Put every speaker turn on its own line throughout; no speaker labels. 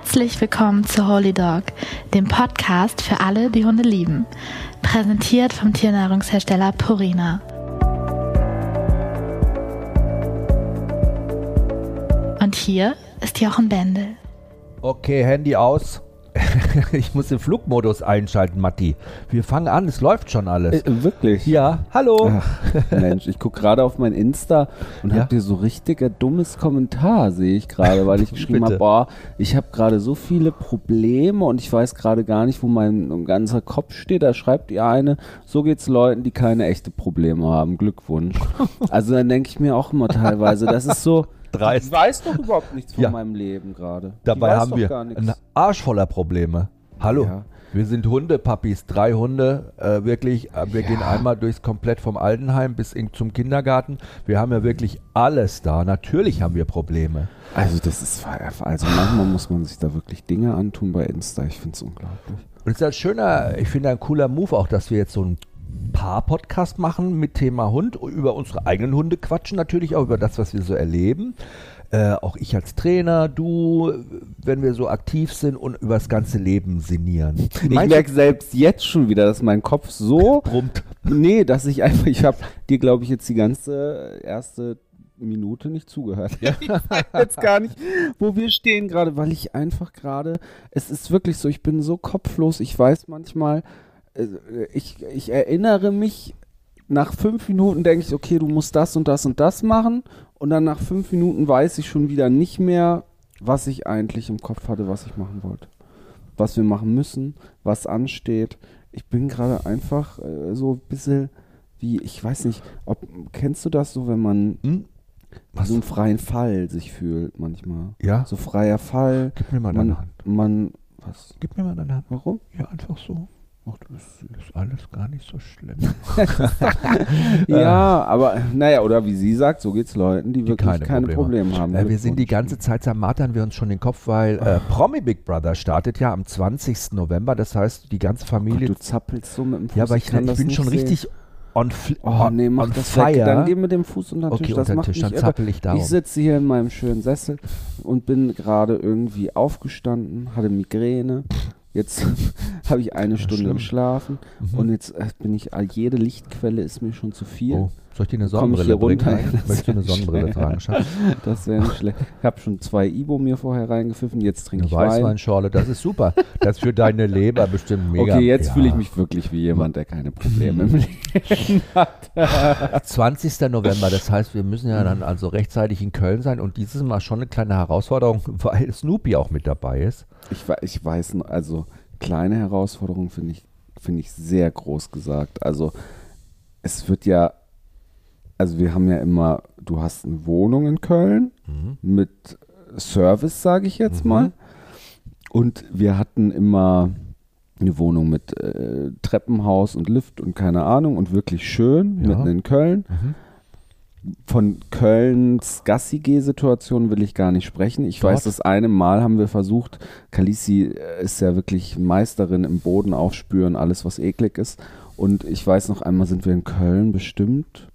Herzlich willkommen zu Holy Dog, dem Podcast für alle, die Hunde lieben. Präsentiert vom Tiernahrungshersteller Purina. Und hier ist Jochen Bendel.
Okay, Handy aus. ich muss den Flugmodus einschalten, Matti. Wir fangen an, es läuft schon alles.
Äh, wirklich?
Ja, hallo.
Ach, Mensch, ich gucke gerade auf mein Insta und
Ja?
hab dir so richtiger dummes Kommentar, sehe ich gerade, weil ich geschrieben habe, boah, ich habe gerade so viele Probleme und ich weiß gerade gar nicht, wo mein ganzer Kopf steht. Da schreibt ihr eine, so geht's Leuten, die keine echte Probleme haben. Glückwunsch. Also dann denke ich mir auch immer teilweise, das ist so,
Dreist.
ich weiß doch überhaupt nichts von
Ja.
meinem Leben gerade.
Dabei haben wir einen Arsch voller Probleme. Hallo.
Ja.
Wir sind Hundepuppies, drei Hunde, äh, wirklich. Äh, wir gehen einmal durchs komplett vom Altenheim bis in, zum Kindergarten. Wir haben ja wirklich alles da. Natürlich haben wir Probleme.
Also das ist, also manchmal muss man sich da wirklich Dinge antun bei Insta. Ich finde es unglaublich.
Und es ist ein schöner, ich finde ein cooler Move auch, dass wir jetzt so ein Paar-Podcast machen mit Thema Hund, über unsere eigenen Hunde quatschen natürlich, auch über das, was wir so erleben. Äh, auch ich als Trainer, du, wenn wir so aktiv sind und über das ganze Leben sinnieren.
Ich merke selbst jetzt schon wieder, dass mein Kopf so,
brummt.
nee, dass ich einfach, ich habe dir, glaube ich, jetzt die ganze erste Minute nicht zugehört. Ich weiß jetzt gar nicht, wo wir stehen gerade, weil ich einfach gerade, es ist wirklich so, ich bin so kopflos, ich weiß manchmal, äh, ich, ich erinnere mich, nach fünf Minuten denke ich, okay, du musst das und das und das machen und dann nach fünf Minuten weiß ich schon wieder nicht mehr, was ich eigentlich im Kopf hatte, was ich machen wollte. Was wir machen müssen, was ansteht. Ich bin gerade einfach äh, so ein bisschen wie, ich weiß nicht, ob, kennst du das so, wenn man
Hm?
So einen freien Fall sich fühlt manchmal?
Ja?
So freier Fall.
Gib mir mal deine
Man,
Hand.
man, was?
Gib mir mal deine Hand.
Warum?
Ja, einfach so. Ach, das ist alles gar nicht so schlimm.
Ja, aber naja, oder wie sie sagt, so geht's Leuten, die,
Die
wirklich
keine
keine,
Probleme
Probleme, haben.
Äh, wir sind die ganze Zeit, zermartern wir uns schon den Kopf, weil äh, Promi Big Brother startet ja am 20. November. Das heißt, die ganze
Gott,
Familie.
du zappelst so mit dem Fuß.
ja, aber ich, ich
das
bin
nicht
schon
sehen.
richtig on,
Oh
on,
nee, mach
on
das
fire.
weg. Dann geh mit dem Fuß unter den
okay,
Tisch. Das macht
Tisch, dann zappel ich darum.
Ich sitze hier in meinem schönen Sessel und bin gerade irgendwie aufgestanden, hatte Migräne. Jetzt habe ich eine Stunde
schlimm.
geschlafen
Mhm.
und jetzt äh, bin ich, jede Lichtquelle ist mir schon zu viel.
Oh, soll ich dir eine
Komm ich
Sonnenbrille
hier runter?
Möchtest du eine Sonnenbrille tragen, Schatz?
Das wäre nicht schlecht. Ich habe schon zwei Ibo mir vorher reingepfiffen, jetzt trinke
Eine
ich Wein.
Weißweinschorle, das ist super. Das ist für deine Leber bestimmt mega.
Okay, jetzt
Ja.
fühle ich mich wirklich wie jemand, der keine Probleme im Leben hat.
20. November, das heißt, wir müssen ja dann also rechtzeitig in Köln sein und dieses Mal schon eine kleine Herausforderung, weil Snoopy auch mit dabei ist.
Ich, ich weiß, also kleine Herausforderung finde ich, finde ich sehr groß gesagt. Also es wird ja, also wir haben ja immer, du hast eine Wohnung in Köln mit Service, sage ich jetzt
Mhm.
mal. Und wir hatten immer eine Wohnung mit äh, Treppenhaus und Lift und keine Ahnung und wirklich schön,
Ja.
mitten in Köln. Von Kölns Gassi-G-Situation will ich gar nicht sprechen. Ich
Dort?
weiß, das eine Mal haben wir versucht, Kalisi äh, ist ja wirklich Meisterin im Boden aufspüren, alles was eklig ist. Und ich weiß noch einmal sind wir in Köln bestimmt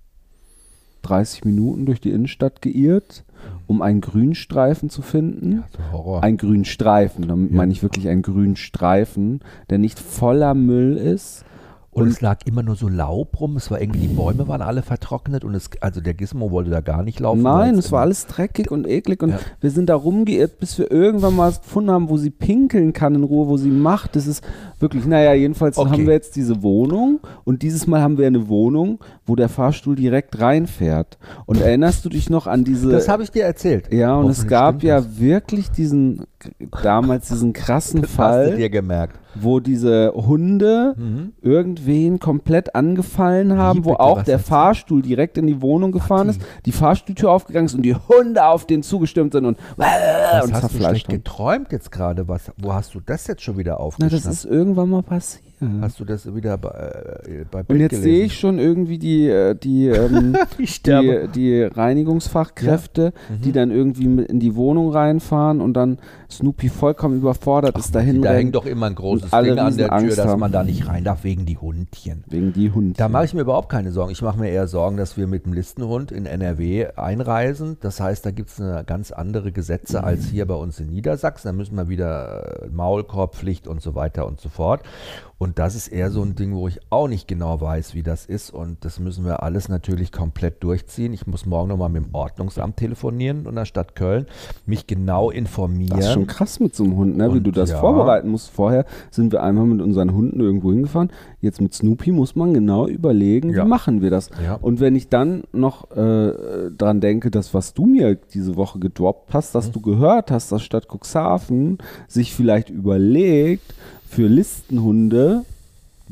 30 Minuten durch die Innenstadt geirrt, um einen Grünstreifen zu finden.
Horror.
Ein Grünstreifen, damit
Ja.
meine ich wirklich einen Grünstreifen, der nicht voller Müll ist.
Und,
Und-
es lag immer nur so Laub rum. Es war irgendwie, die Bäume waren alle vertrocknet und es, also der Gizmo wollte da gar nicht laufen.
Nein, es war alles dreckig und eklig und
Ja.
wir sind da rumgeirrt, bis wir irgendwann mal was gefunden haben, wo sie pinkeln kann in Ruhe, wo sie macht. Das ist wirklich, naja, jedenfalls
Okay.
haben wir jetzt diese Wohnung und dieses Mal haben wir eine Wohnung, wo der Fahrstuhl direkt reinfährt. Und erinnerst du dich noch an diese...
Das habe ich dir erzählt.
ja, und es gab ja
das.
wirklich diesen, damals diesen krassen
Das hast du
Fall,
dir gemerkt.
Wo diese Hunde
Mhm.
irgendwen komplett angefallen haben, wo
bitte,
auch der Fahrstuhl direkt in die Wohnung gefahren
Matti.
ist, die Fahrstuhltür aufgegangen ist und die Hunde auf den zugestürmt sind und,
Was
und
hast du schlecht
haben.
geträumt jetzt gerade? Was, wo hast du das jetzt schon wieder
Na,
aufgeschnappt?
das ist irgendwann mal passiert.
Hast du das wieder bei, äh, bei
Und jetzt sehe ich schon irgendwie die, äh, die, ähm, die, die Reinigungsfachkräfte,
Mhm.
die dann irgendwie in die Wohnung reinfahren und dann Snoopy vollkommen überfordert ist dahin
Da hängt doch immer ein großes Ding an der Tür,
Angst
dass
haben.
man da nicht rein darf wegen die Hundchen.
wegen die Hunde.
Da mache ich mir überhaupt keine Sorgen. Ich mache mir eher Sorgen, dass wir mit dem Listenhund in NRW einreisen. Das heißt, da gibt es ganz andere Gesetze
Mhm.
als hier bei uns in Niedersachsen. Da müssen wir wieder äh, Maulkorbpflicht und so weiter und so fort. Und das ist eher so ein Ding, wo ich auch nicht genau weiß, wie das ist. Und das müssen wir alles natürlich komplett durchziehen. Ich muss morgen nochmal mit dem Ordnungsamt telefonieren in der Stadt Köln, mich genau informieren.
Das ist schon krass mit so einem Hund, ne? wie
Und
du das
ja.
vorbereiten musst. Vorher sind wir einmal mit unseren Hunden irgendwo hingefahren. Jetzt mit Snoopy muss man genau überlegen,
Ja.
wie machen wir das.
Ja.
Und wenn ich dann noch äh, dran denke, dass was du mir diese Woche gedroppt hast,
Mhm.
dass du gehört hast, dass Stadt Cuxhaven sich vielleicht überlegt, für Listenhunde,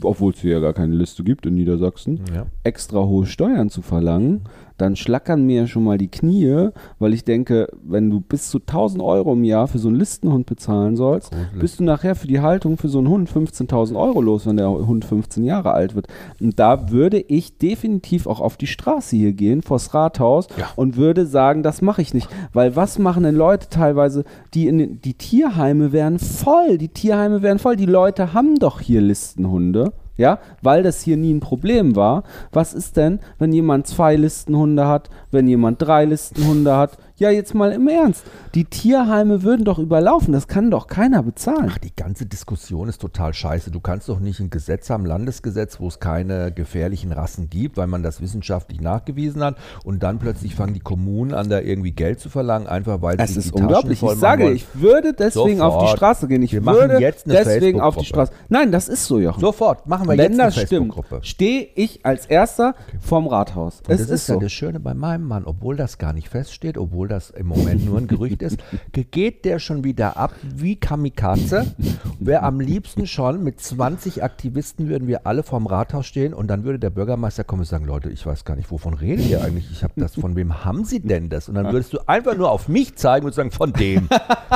obwohl es hier ja gar keine Liste gibt in Niedersachsen,
Ja.
extra hohe Steuern zu verlangen, dann schlackern mir schon mal die Knie, weil ich denke, wenn du bis zu 1000 Euro im Jahr für so einen Listenhund bezahlen sollst,
Gruselig.
bist du nachher für die Haltung für so einen Hund 15.000 Euro los, wenn der Hund 15 Jahre alt wird. Und da würde ich definitiv auch auf die Straße hier gehen, vors Rathaus
Ja.
und würde sagen, das mache ich nicht. Weil was machen denn Leute teilweise, die in den, die Tierheime werden voll, die Tierheime werden voll, die Leute haben doch hier Listenhunde. Ja, weil das hier nie ein Problem war. Was ist denn, wenn jemand zwei Listenhunde hat, wenn jemand drei Listenhunde hat? Ja, jetzt mal im Ernst. Die Tierheime würden doch überlaufen. Das kann doch keiner bezahlen.
Ach, die ganze Diskussion ist total scheiße. Du kannst doch nicht ein Gesetz haben, Landesgesetz, wo es keine gefährlichen Rassen gibt, weil man das wissenschaftlich nachgewiesen hat. Und dann plötzlich fangen die Kommunen an, da irgendwie Geld zu verlangen, einfach weil
Es
sie
ist
die Taschen
unglaublich.
voll
Ich sage,
wollen.
ich würde deswegen auf die
Sofort.
Straße gehen. Ich
Wir
würde
jetzt
deswegen auf die. Straße. Nein, das ist so, Jochen.
Sofort, machen wir
Wenn
jetzt eine Facebook-Gruppe.
stehe ich als Erster vorm Rathaus.
Und
es
das
ist
ist ja
so.
das Schöne bei meinem Mann, obwohl das gar nicht feststeht, obwohl das im Moment nur ein Gerücht ist, ge- geht der schon wieder ab wie Kamikaze. Wäre am liebsten schon mit 20 Aktivisten würden wir alle vorm Rathaus stehen und dann würde der Bürgermeister kommen und sagen, Leute, ich weiß gar nicht, wovon redet ihr eigentlich? Ich habe das, von wem haben Sie denn das? Und dann würdest du einfach nur auf mich zeigen und sagen, von dem.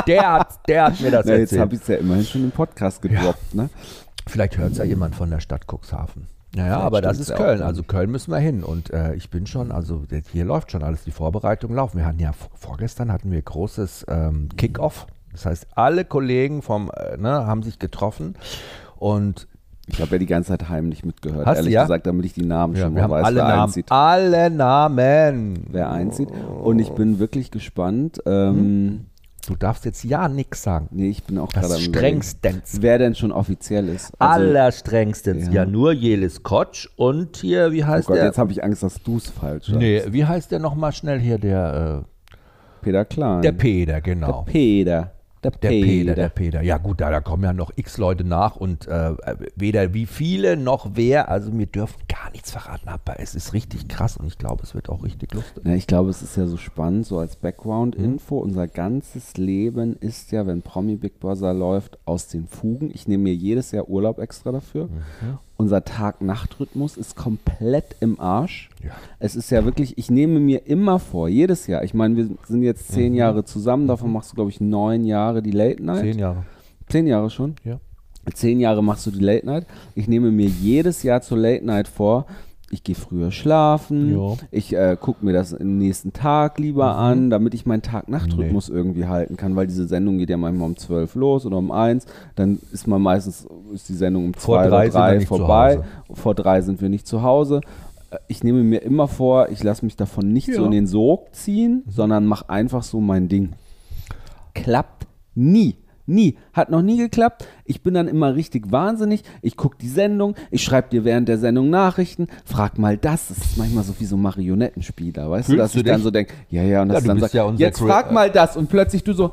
Der hat, der hat mir das
Na, jetzt
erzählt.
habe ich es ja immerhin schon im Podcast gedroppt. Ne?
Vielleicht hört es ja jemand von der Stadt Cuxhaven. Naja, aber das ist Köln. Also Köln müssen wir hin. Und äh, ich bin schon, also hier läuft schon alles, die Vorbereitungen laufen. Wir hatten ja vorgestern hatten wir großes ähm, Kick-Off. Das heißt, alle Kollegen vom, äh, ne, haben sich getroffen. Und
Ich habe ja die ganze Zeit heimlich mitgehört,
Hast
ehrlich
ja?
gesagt, damit ich die Namen
ja,
schon mal weiß,
alle
wer
Namen.
einzieht.
Alle Namen.
Wer einzieht. Und ich bin wirklich gespannt. Ähm,
Du darfst jetzt ja nichts sagen.
Nee, ich bin auch gerade
Das
am überlegen,
strengstens.
wer denn schon offiziell ist. Also,
Allerstrengstens.
Ja.
Ja. nur Jelis Kotsch und hier, wie
oh
heißt
Gott,
der?
jetzt habe ich Angst, dass du es falsch sagst.
nee, wie heißt der nochmal schnell hier, der,
Peter Klein.
äh, der Peter,
Der
genau.
Peter. Der,
Der Peter, der Peter. Ja gut, da, da kommen ja noch x Leute nach und äh, weder wie viele noch wer. Also wir dürfen gar nichts verraten, aber es ist richtig krass und ich glaube, es wird auch richtig lustig.
Ja, ich glaube, es ist ja so spannend, so als Background-Info.
Mhm.
Unser ganzes Leben ist ja, wenn Promi Big Brother läuft, aus den Fugen. Ich nehme mir jedes Jahr Urlaub extra dafür.
Mhm.
Unser Tag-Nacht-Rhythmus ist komplett im Arsch.
Ja.
Es ist ja wirklich, ich nehme mir immer vor, jedes Jahr. Ich meine, wir sind jetzt zehn
Mhm.
Jahre zusammen, davon machst du, glaube ich, neun Jahre die Late Night.
Zehn Jahre.
Zehn Jahre schon?
Ja.
Zehn Jahre machst du die Late Night. Ich nehme mir jedes Jahr zur Late Night vor, ich gehe früher schlafen,
Jo.
ich äh, gucke mir das am nächsten Tag lieber
Mhm.
an, damit ich meinen Tag-Nacht-Rhythmus irgendwie halten kann, weil diese Sendung geht ja manchmal um 12 los oder um 1, dann ist man meistens, ist die Sendung um
Vor
2
drei
oder
sind wir
3
nicht zu
vorbei, vor 3 sind wir nicht zu Hause. Äh, Ich nehme mir immer vor, ich lasse mich davon nicht so
Ja.
in den Sog ziehen,
Mhm.
sondern mache einfach so mein Ding klappt nie. Nie. Hat noch nie geklappt. Ich bin dann immer richtig wahnsinnig. Ich gucke die Sendung, ich schreibe dir während der Sendung Nachrichten, frag mal das. Das ist manchmal so wie so Marionettenspieler, weißt du,
Fühlst
dass
du
ich dann so denke, ja, ja, und
Ja,
das
du
dann sagt,
ja
jetzt
Cre-
frag mal das und plötzlich du so,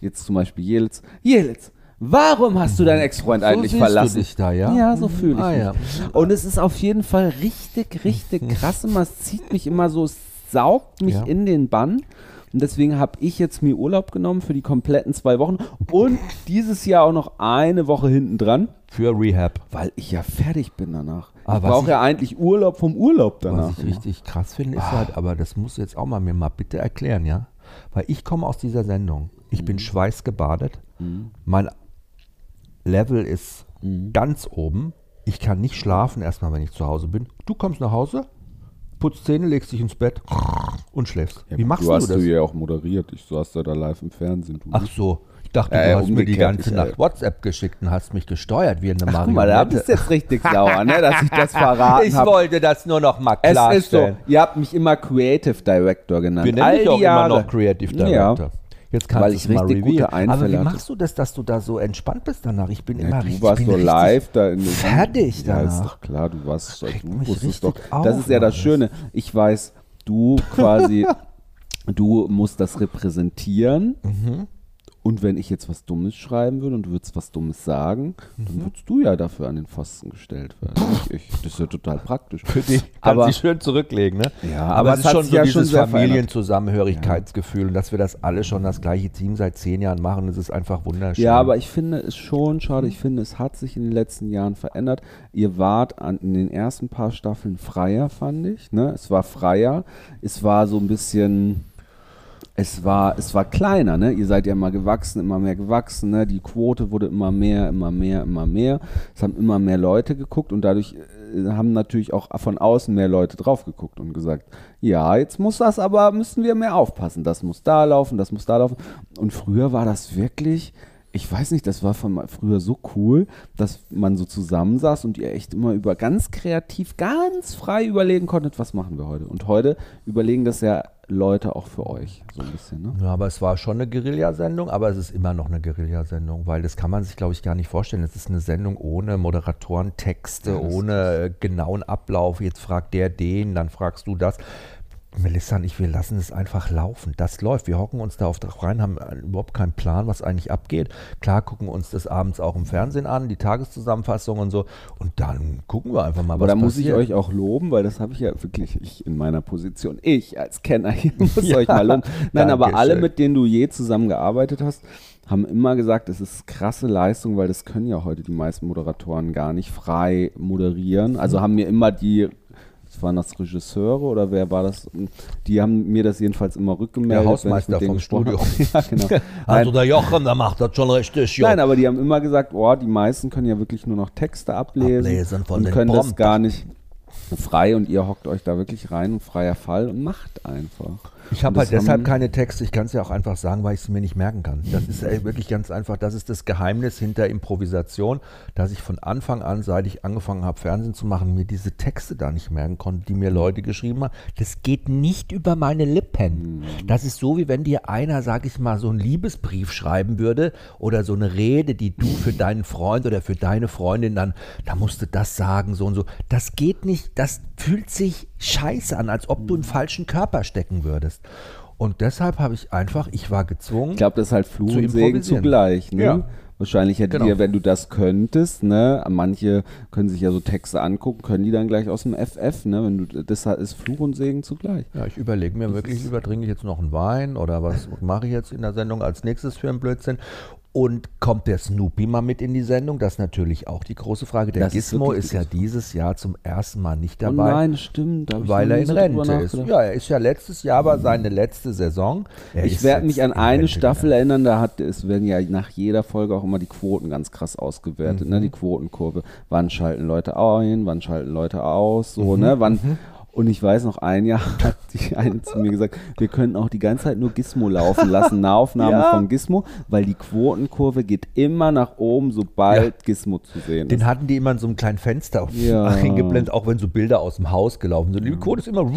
jetzt zum Beispiel Jelitz, Jelitz, warum hast du deinen Ex-Freund eigentlich
siehst
verlassen?
Du dich da, ja?
Ja, so fühle ich
Ah,
mich.
ja.
Und es ist auf jeden Fall richtig, richtig krass immer. Es zieht mich immer so, es saugt mich
Ja.
in den Bann. Und deswegen habe ich jetzt mir Urlaub genommen für die kompletten zwei Wochen und dieses Jahr auch noch eine Woche hinten dran,
Für Rehab.
weil ich ja fertig bin danach.
Ah,
ich brauche ja eigentlich Urlaub vom Urlaub danach.
Was ich richtig krass finde, ist halt, aber das musst du jetzt auch mal mir mal bitte erklären, ja? Weil ich komme aus dieser Sendung. Ich bin schweißgebadet. Mein Level ist Mhm. Ganz oben. Ich kann nicht schlafen erstmal, wenn ich zu Hause bin. Du kommst nach Hause, putzt Zähne, legst dich ins Bett und schläfst.
Ja,
Wie machst
du
du,
hast
das?
du ja auch moderiert. Ich saß da, da live im Fernsehen. Du
Ach so. Ich dachte,
Ja,
du
ja,
hast mir die ganze Nacht
äh,
WhatsApp geschickt und hast mich gesteuert wie eine
Ach, guck mal, da
Marionette.
bist du jetzt richtig sauer, ne, dass ich das verraten
ich
habe.
wollte das nur noch mal
Es ist so,
klarstellen.
ihr habt mich immer Creative Director genannt.
Wir nennen
All
dich auch
Jahre.
immer noch Creative Director.
Ja.
Jetzt kannst
Weil
du
ich richtig gute
revealen. Aber
Einfälle
wie
hatte.
machst du das, dass du da so entspannt bist danach? Ich bin immer
Ja,
richtig,
du warst so live da in
fertig
Ja, ist
danach.
doch klar, du warst,
regt
du wusstest doch. Das
auf,
ist ja das. Schöne. Ich weiß, du quasi, du musst das repräsentieren.
Mhm.
Und wenn ich jetzt was Dummes schreiben würde und du würdest was Dummes sagen,
Mhm.
dann würdest du ja dafür an den Pfosten gestellt werden. Nicht ich. Das ist ja total praktisch.
Für dich kannst
Aber-
dich schön zurücklegen, ne?
Ja,
aber,
aber
es
es
ist schon so
ja
dieses. Familienzusammenhörigkeitsgefühl und dass wir das alle schon das gleiche Team seit zehn Jahren machen, das ist einfach wunderschön.
Ja, aber ich finde es schon schade. Ich finde, es hat sich in den letzten Jahren verändert. Ihr wart an, in den ersten paar Staffeln freier, fand ich. Ne? Es war freier. Es war so ein bisschen. Es war, es war kleiner, ne? Ihr seid ja immer gewachsen, immer mehr gewachsen, ne? Die Quote wurde immer mehr, immer mehr, immer mehr. Es haben immer mehr Leute geguckt und dadurch äh, haben natürlich auch von außen mehr Leute drauf geguckt und gesagt, ja, jetzt muss das aber, müssen wir mehr aufpassen. Das muss da laufen, das muss da laufen. Und früher war das wirklich, ich weiß nicht, das war von früher so cool, dass man so zusammensaß und ihr echt immer über ganz kreativ, ganz frei überlegen konntet, was machen wir heute. Und heute überlegen das ja Leute auch für euch, so ein bisschen, ne?
Ja, aber es war schon eine Guerillasendung, aber es ist immer noch eine Guerillasendung, weil das kann man sich, glaube ich, gar nicht vorstellen. Es ist eine Sendung ohne Moderatoren, Texte,
Ja,
ohne genauen Ablauf. Jetzt fragt der den, dann fragst du das. Melissa und ich, wir lassen es einfach laufen. Das läuft. Wir hocken uns da auf drauf rein, haben überhaupt keinen Plan, was eigentlich abgeht. Klar gucken uns das abends auch im Fernsehen an, die Tageszusammenfassung und so. Und dann gucken wir einfach mal,
Aber
was
da muss ich
passiert.
euch auch loben, weil das habe ich ja wirklich ich in meiner Position. Ich als Kenner hier muss euch mal loben. Nein, aber alle, mit denen du je zusammengearbeitet hast, haben immer gesagt, es ist krasse Leistung, weil das können ja heute die meisten Moderatoren gar nicht frei moderieren.
Mhm.
Also haben mir immer die, waren das Regisseure oder wer war das? Die haben mir das jedenfalls immer rückgemeldet.
Der Hausmeister
wenn ich
vom Studio.
ja, genau.
Also der Jochen, der macht das schon richtig. jo.
Nein, aber die haben immer gesagt, oh, die meisten können ja wirklich nur noch Texte ablesen,
Ablesen von
und können das
Prompter.
gar nicht frei und ihr hockt euch da wirklich rein freier Fall und macht einfach.
Ich habe halt deshalb keine Texte, ich kann es ja auch einfach sagen, weil ich es mir nicht merken kann. Das ist wirklich ganz einfach, das ist das Geheimnis hinter Improvisation, dass ich von Anfang an, seit ich angefangen habe, Fernsehen zu machen, mir diese Texte da nicht merken konnte, die mir Leute geschrieben haben. Das geht nicht über meine Lippen. Das ist so, wie wenn dir einer, sag ich mal, so einen Liebesbrief schreiben würde oder so eine Rede, die du für deinen Freund oder für deine Freundin dann, da musst du das sagen, so und so. Das geht nicht, das fühlt sich scheiße an, als ob du einen falschen Körper stecken würdest. Und deshalb habe ich einfach, ich war gezwungen.
Ich glaube, das ist halt Fluch
Zu
und Segen zugleich. Ne?
Ja.
Wahrscheinlich hättet
Genau.
ihr, wenn du das könntest, ne, manche können sich ja so Texte angucken, können die dann gleich aus dem FF, ne, wenn du, das ist Fluch und Segen zugleich.
Ja, ich überlege mir wirklich, lieber trinke ich jetzt noch einen Wein oder was mache ich jetzt in der Sendung als nächstes für einen Blödsinn? Und kommt der Snoopy mal mit in die Sendung? Das ist natürlich auch die große Frage. Der
Das ist
Gizmo
wirklich
ist ja
die-
dieses Jahr zum ersten Mal nicht
Oh
dabei.
nein, stimmt.
Weil er in
so
Rente ist. Ja, er ist ja letztes Jahr war seine letzte Saison. Er
Ich
ist
werde mich an
in
eine
Rente
Staffel
gegangen.
erinnern, da hat es werden ja nach jeder Folge auch immer die Quoten ganz krass ausgewertet,
Mhm.
ne? Die Quotenkurve. Wann schalten Leute ein, wann schalten Leute aus, so,
Mhm.
ne? Wann und ich weiß noch, ein Jahr hat die eine zu mir gesagt, wir können auch die ganze Zeit nur Gizmo laufen lassen, Nahaufnahme
Ja.
von Gizmo, weil die Quotenkurve geht immer nach oben, sobald Gizmo zu sehen
Den
ist.
hatten die immer in so einem kleinen Fenster
Ja.
eingeblendet, auch wenn so Bilder aus dem Haus gelaufen sind. Die Quote ist immer,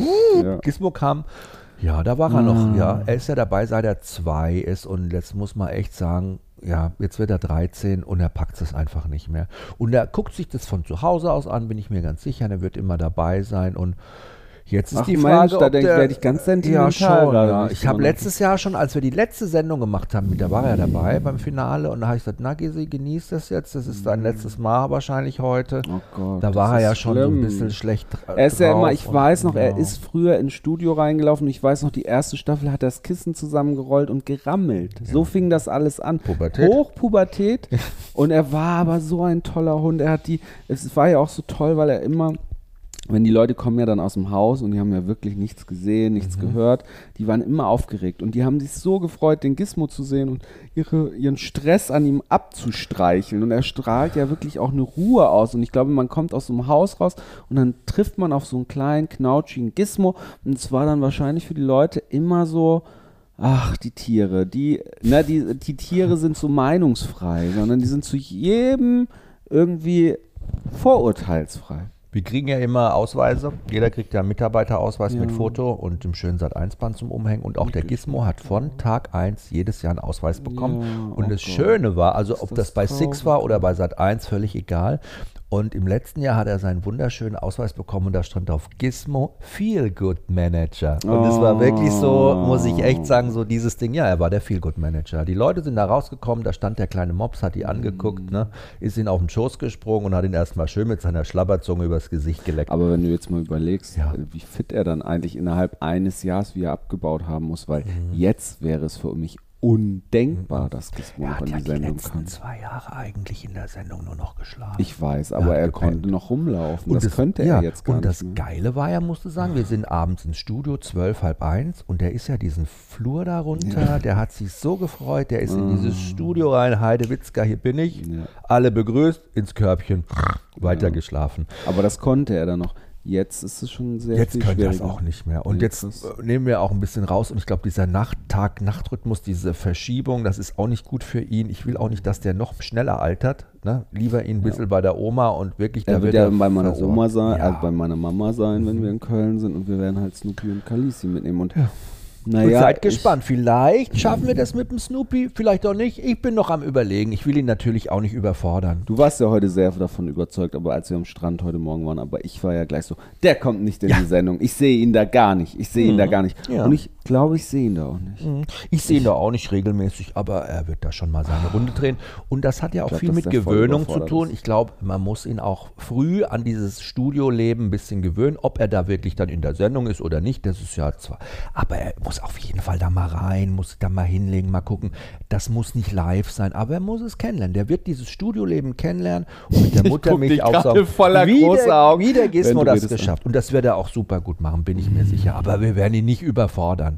Ja.
Gizmo kam. Ja, da war er
Ah.
noch. Ja, er ist ja dabei, seit er zwei ist. Und jetzt muss man echt sagen, ja, jetzt wird er 13 und er packt es einfach nicht mehr. Und er guckt sich das von zu Hause aus an, bin ich mir ganz sicher. Er wird immer dabei sein. Und jetzt ist
Ach
die
Mensch,
Frage,
da
ob
denk-
der,
werd ich ganz sentimental
Ja, schon. Ja.
ich
habe letztes Jahr schon, als wir die letzte Sendung gemacht haben, da war er dabei beim Finale. Und da habe ich gesagt, na Gisi, genieß das jetzt. Das ist dein letztes Mal wahrscheinlich heute.
Oh Gott,
Da war er ja schon so ein
schlimm.
bisschen schlecht
Er ist ja immer, ich
und-
weiß noch, er
ja.
ist früher ins Studio reingelaufen. Ich weiß noch, die erste Staffel hat er das Kissen zusammengerollt und gerammelt. So fing das alles an.
Pubertät.
Hochpubertät. und er war aber so ein toller Hund. Er hat die, es war ja auch so toll, weil er immer wenn die Leute kommen ja dann aus dem Haus und die haben ja wirklich nichts gesehen, nichts mhm. gehört, die waren immer aufgeregt und die haben sich so gefreut, den Gizmo zu sehen und ihre, ihren Stress an ihm abzustreicheln. Und er strahlt ja wirklich auch eine Ruhe aus. Und ich glaube, man kommt aus so einem Haus raus und dann trifft man auf so einen kleinen, knautschigen Gizmo. Und es war dann wahrscheinlich für die Leute immer so, ach, die Tiere, die, na, die, die Tiere sind so meinungsfrei, sondern die sind zu jedem irgendwie vorurteilsfrei.
Wir kriegen ja immer Ausweise. Jeder kriegt ja einen Mitarbeiterausweis ja. mit Foto und dem schönen Sat1-Band zum Umhängen. Und auch der Gizmo hat von Tag 1 jedes Jahr einen Ausweis bekommen. Ja, und oh das. Schöne war, also ob das, das bei Six war oder bei Sat1, völlig egal. Und im letzten Jahr hat er seinen wunderschönen Ausweis bekommen und da stand auf Gizmo Feel Good Manager. Und es oh. war wirklich so, muss ich echt sagen, so dieses Ding. Ja, er war der Feel Good Manager. Die Leute sind da rausgekommen, da stand der kleine Mops, hat die angeguckt, ne, ist ihn auf den Schoß gesprungen und hat ihn erstmal schön mit seiner Schlabberzunge übers Gesicht geleckt.
Aber wenn du jetzt mal überlegst, ja. wie fit er dann eigentlich innerhalb eines Jahres wieder abgebaut haben muss, weil mhm. jetzt wäre es für mich undenkbar, dass Gizmo
noch in die, die Sendung kann. zwei Jahre eigentlich in der Sendung nur noch geschlafen.
Ich weiß, aber er, er konnte noch rumlaufen.
Und das, das könnte ja, er jetzt gar und das mehr. Geile war ja, musste sagen, wir sind abends ins Studio, zwölf, halb eins, und der ist ja diesen Flur da runter, ja. der hat sich so gefreut, der ist in dieses ah. Studio rein, Heidewitzka, hier bin ich, ja. alle begrüßt, ins Körbchen, weiter geschlafen.
Aber das konnte er dann noch. Jetzt ist es schon sehr
Jetzt könnte er es auch nicht mehr. Und jetzt, jetzt nehmen wir auch ein bisschen raus. Und ich glaube, dieser Nacht-Tag-Nacht-Rhythmus, diese Verschiebung, das ist auch nicht gut für ihn. Ich will auch nicht, dass der noch schneller altert. Ne? Lieber ihn ein bisschen ja. bei der Oma und wirklich.
Er wird ja bei meiner Oma sein, ja. also bei meiner Mama sein, wenn mhm. wir in Köln sind. Und wir werden halt Snoopy und Kalisi mitnehmen. Und ja.
Naja, und seid gespannt. Vielleicht schaffen wir das mit dem Snoopy, vielleicht auch nicht. Ich bin noch am Überlegen. Ich will ihn natürlich auch nicht überfordern.
Du warst ja heute sehr davon überzeugt, aber als wir am Strand heute Morgen waren, aber ich war ja gleich so, der kommt nicht in ja. die Sendung. Ich sehe ihn da gar nicht. Ich sehe mhm. ihn da mhm. gar nicht. Ja. Und ich glaube, ich sehe ihn da auch nicht.
Mhm. Ich sehe ihn da auch nicht regelmäßig, aber er wird da schon mal seine Runde drehen. Und das hat ja auch glaub, viel mit Gewöhnung zu tun. Ich glaube, man muss ihn auch früh an dieses Studioleben ein bisschen gewöhnen. Ob er da wirklich dann in der Sendung ist oder nicht, das ist ja zwar. Aber er muss auf jeden Fall da mal rein, muss da mal hinlegen, mal gucken. Das muss nicht live sein, aber er muss es kennenlernen. Der wird dieses Studioleben kennenlernen und mit der Mutter mich auch so
voller wie, der, Augen,
wie der Gizmo das geschafft. Und das wird er auch super gut machen, bin ich mir sicher. Aber wir werden ihn nicht überfordern.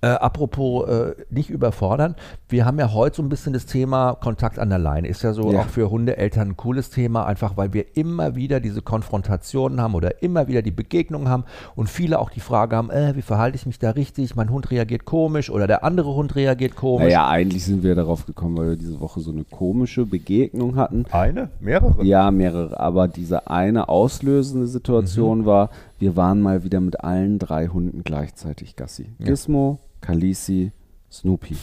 Äh, apropos äh, nicht überfordern, wir haben ja heute so ein bisschen das Thema Kontakt an der Leine. Ist ja so ja. auch für Hundeeltern ein cooles Thema, einfach weil wir immer wieder diese Konfrontationen haben oder immer wieder die Begegnungen haben und viele auch die Frage haben, äh, wie verhalte ich mich da richtig? Mein Hund reagiert komisch oder der andere Hund reagiert komisch.
Naja, eigentlich sind wir darauf gekommen, weil wir diese Woche so eine komische Begegnung hatten.
Eine? Mehrere?
Ja, mehrere. Aber diese eine auslösende Situation mhm. war, wir waren mal wieder mit allen drei Hunden gleichzeitig Gassi. Ja. Gizmo, Kalisi, Snoopy.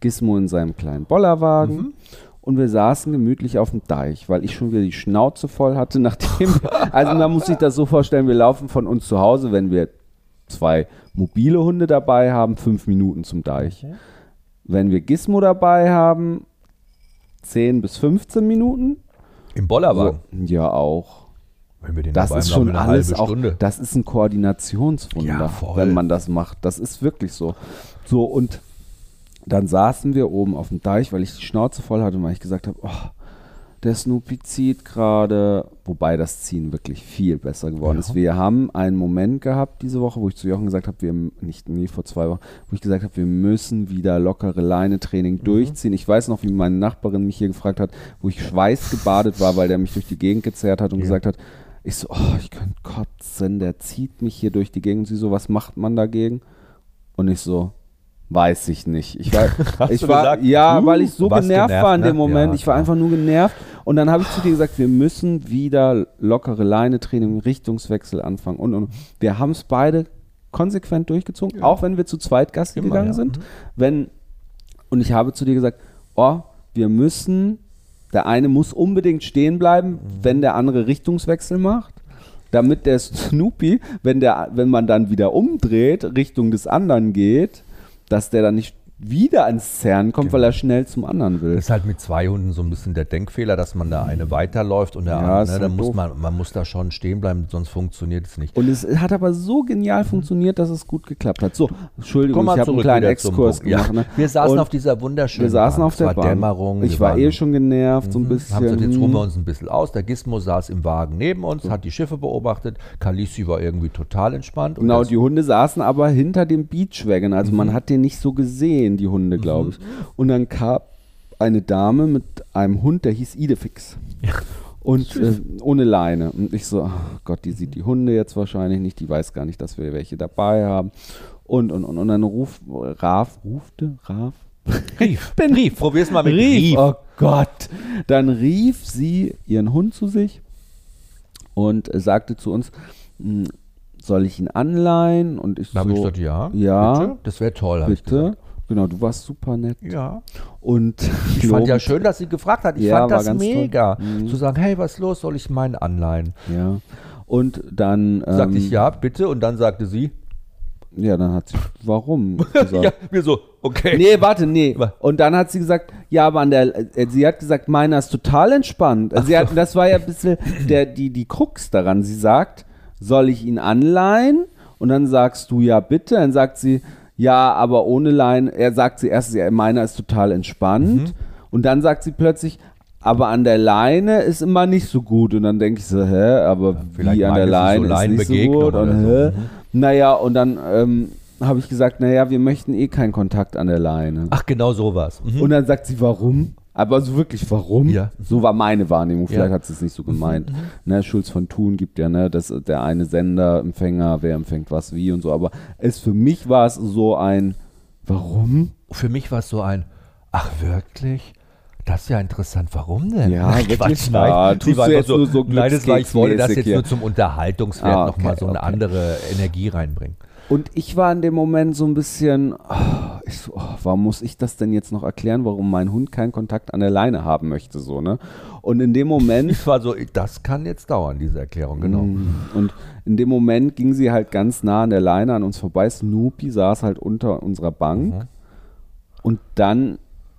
Gizmo in seinem kleinen Bollerwagen. Mhm. Und wir saßen gemütlich auf dem Deich, weil ich schon wieder die Schnauze voll hatte, nachdem. also man muss sich das so vorstellen, wir laufen von uns zu Hause, wenn wir zwei mobile Hunde dabei haben, fünf Minuten zum Deich. Okay. Wenn wir Gizmo dabei haben, 10 bis 15 Minuten.
Im Bollerwagen?
So, ja, auch. Wenn wir den das ist schon alles auch, das ist ein Koordinationswunder, ja, wenn man das macht. Das ist wirklich so. So, und dann saßen wir oben auf dem Deich, weil ich die Schnauze voll hatte, weil ich gesagt habe, oh, der Snoopy zieht gerade, wobei das Ziehen wirklich viel besser geworden ja. ist. Wir haben einen Moment gehabt diese Woche, wo ich zu Jochen gesagt habe, wir nicht nie vor zwei Wochen, wo ich gesagt habe, wir müssen wieder lockere Leine-Training mhm. durchziehen. Ich weiß noch, wie meine Nachbarin mich hier gefragt hat, wo ich schweißgebadet war, weil der mich durch die Gegend gezerrt hat und ja. gesagt hat, ich so, oh, ich könnte kotzen, der zieht mich hier durch die Gegend. Und sie so, was macht man dagegen? Und ich so, Weiß ich nicht. Ich war, ich war gesagt, ja, weil ich so genervt, genervt, war in dem ne? Moment. Ja, ich war einfach nur genervt. Und dann habe ich zu dir gesagt, wir müssen wieder lockere Leine-Training, Richtungswechsel anfangen. Und, und wir haben es beide konsequent durchgezogen, ja. auch wenn wir zu zweit Gast gegangen ja. sind. Mhm. Wenn, und ich habe zu dir gesagt, oh, wir müssen, der eine muss unbedingt stehen bleiben, mhm. wenn der andere Richtungswechsel macht damit der Snoopy, wenn, der, wenn man dann wieder umdreht, Richtung des anderen geht, dass der dann nicht wieder ans Zerren kommt, weil er schnell zum anderen will.
Das ist halt mit zwei Hunden so ein bisschen der Denkfehler, dass man da eine weiterläuft und der
Ja,
andere, ne,
halt
dann muss
doof.
man, man muss da schon stehen bleiben, sonst funktioniert es nicht.
Und es hat aber so genial funktioniert, dass es gut geklappt hat. So, Entschuldigung,
Komm mal
ich habe einen kleinen Exkurs
Punkt. Ja,
gemacht. Ne?
Wir saßen
Und
auf dieser wunderschönen
wir saßen
Bahn.
auf der Bahn.
Dämmerung.
Ich war eh schon genervt, so ein
Mhm.
bisschen.
Haben gesagt, jetzt ruhen wir uns ein bisschen aus. Der Gizmo saß im Wagen neben uns, hat die Schiffe beobachtet. Kalisi war irgendwie total entspannt.
Genau, die Hunde saßen aber hinter dem Beachwagon. Also
Mhm.
man hat den nicht so gesehen, die Hunde, glaube ich. Und dann kam eine Dame mit einem Hund, der hieß Idefix. Und äh, ohne Leine. Und ich so, ach Gott, die sieht die Hunde jetzt wahrscheinlich nicht, die weiß gar nicht, dass wir welche dabei haben. Und, und, und, und dann ruf, Raf, rufte, Raf?
Rief. Rief. Probier's mal mit
rief,
Rief.
oh Gott. Dann rief sie ihren Hund zu sich und äh, sagte zu uns, "Hm, soll ich ihn anleihen? Und ich
Da habe
so,
ich gesagt, ja.
ja,
Bitte? Das wäre toll,
bitte. Genau, du warst super nett.
Ja.
Und
Ich fand ja schön, dass sie gefragt hat. Ich
Ja,
fand das mega.
Mhm.
Zu sagen, hey, was ist los? Soll ich meinen anleihen?
Ja. Und dann. Ähm,
Sagte ich ja, bitte. Und dann sagte sie,
Ja, dann hat sie. Warum?
ja, wir so, okay.
Nee, warte, nee. Und dann hat sie gesagt, ja, aber an der, äh, sie hat gesagt, meiner ist total entspannt. Also sie hat, das war ja ein bisschen der, die, die Krux daran. Sie sagt, soll ich ihn anleihen? Und dann sagst du, ja, bitte. Dann sagt sie, ja, aber ohne Leine. Er sagt sie erst, ja, meiner ist total entspannt. Und dann sagt sie plötzlich, aber an der Leine ist immer nicht so gut. Und dann denke ich so, hä, aber
vielleicht
wie an der
meinte sie so
Leine ist nicht so gut? Und,
so.
hä?
Mhm.
Naja, und dann ähm, habe ich gesagt, naja, wir möchten eh keinen Kontakt an der Leine.
Ach, genau so war's. Mhm.
Und dann sagt sie, warum? Aber so wirklich, warum?
Ja.
So war meine Wahrnehmung. Vielleicht
Ja.
hat sie es nicht so gemeint. Ne, Schulz von Thun gibt ja, ne, dass der eine Sender, Empfänger, wer empfängt was wie und so. Aber es für mich war es so ein, warum?
Für mich war es so ein, ach wirklich? Das ist ja interessant. Warum denn?
Ja,
Ach? Quatsch, nein.
tust
Sie war
du
einfach
jetzt nur so
nein, das war, ich wollte das jetzt
Glückskeksmäßig
nur zum Unterhaltungswert
Ah,
nochmal
okay,
so eine
okay.
andere Energie reinbringen.
Und ich war in dem Moment so ein bisschen, oh, ich so, oh, warum muss ich das denn jetzt noch erklären, warum mein Hund keinen Kontakt an der Leine haben möchte, so, ne? Und in dem Moment
Ich war so, das kann jetzt dauern, diese Erklärung, genau.
Mm. Und in dem Moment ging sie halt ganz nah an der Leine an uns vorbei. Snoopy saß halt unter unserer Bank.
Mhm.
Und dann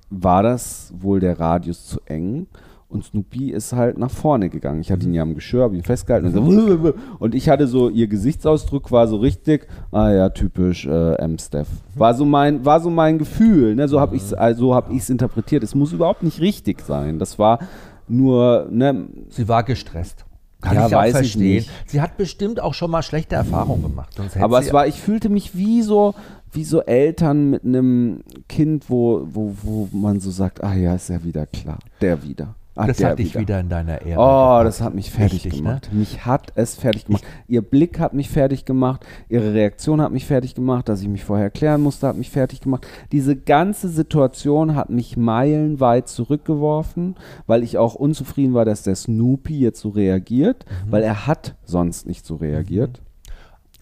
war das wohl der Radius zu eng. Und Snoopy ist halt nach vorne gegangen. Ich hatte ihn ja am Geschirr, habe ihn festgehalten. Und, so, und ich hatte so, ihr Gesichtsausdruck war so richtig, ah ja, typisch äh, M-Steph. War so mein, war so mein Gefühl. Ne? So habe ich es also hab ich's interpretiert. Es muss überhaupt nicht richtig sein. Das war nur, ne,
Sie war gestresst. Kann
Ja,
ich
weiß ich
verstehen.
nicht.
Sie hat bestimmt auch schon mal schlechte Erfahrungen gemacht.
Aber es war, ich fühlte mich wie so, wie so Eltern mit einem Kind, wo, wo, wo man so sagt, ah ja, ist ja wieder klar, der wieder. Ah,
das hat dich wieder in deiner Ehre.
Oh,
gepackt.
das hat mich fertig
Richtig, ne?
gemacht. Mich hat es fertig gemacht. Ihr Blick hat mich fertig gemacht. Ihre Reaktion hat mich fertig gemacht. Dass ich mich vorher erklären musste, hat mich fertig gemacht. Diese ganze Situation hat mich meilenweit zurückgeworfen, weil ich auch unzufrieden war, dass der Snoopy jetzt so reagiert,
Mhm.
weil er hat sonst nicht so reagiert.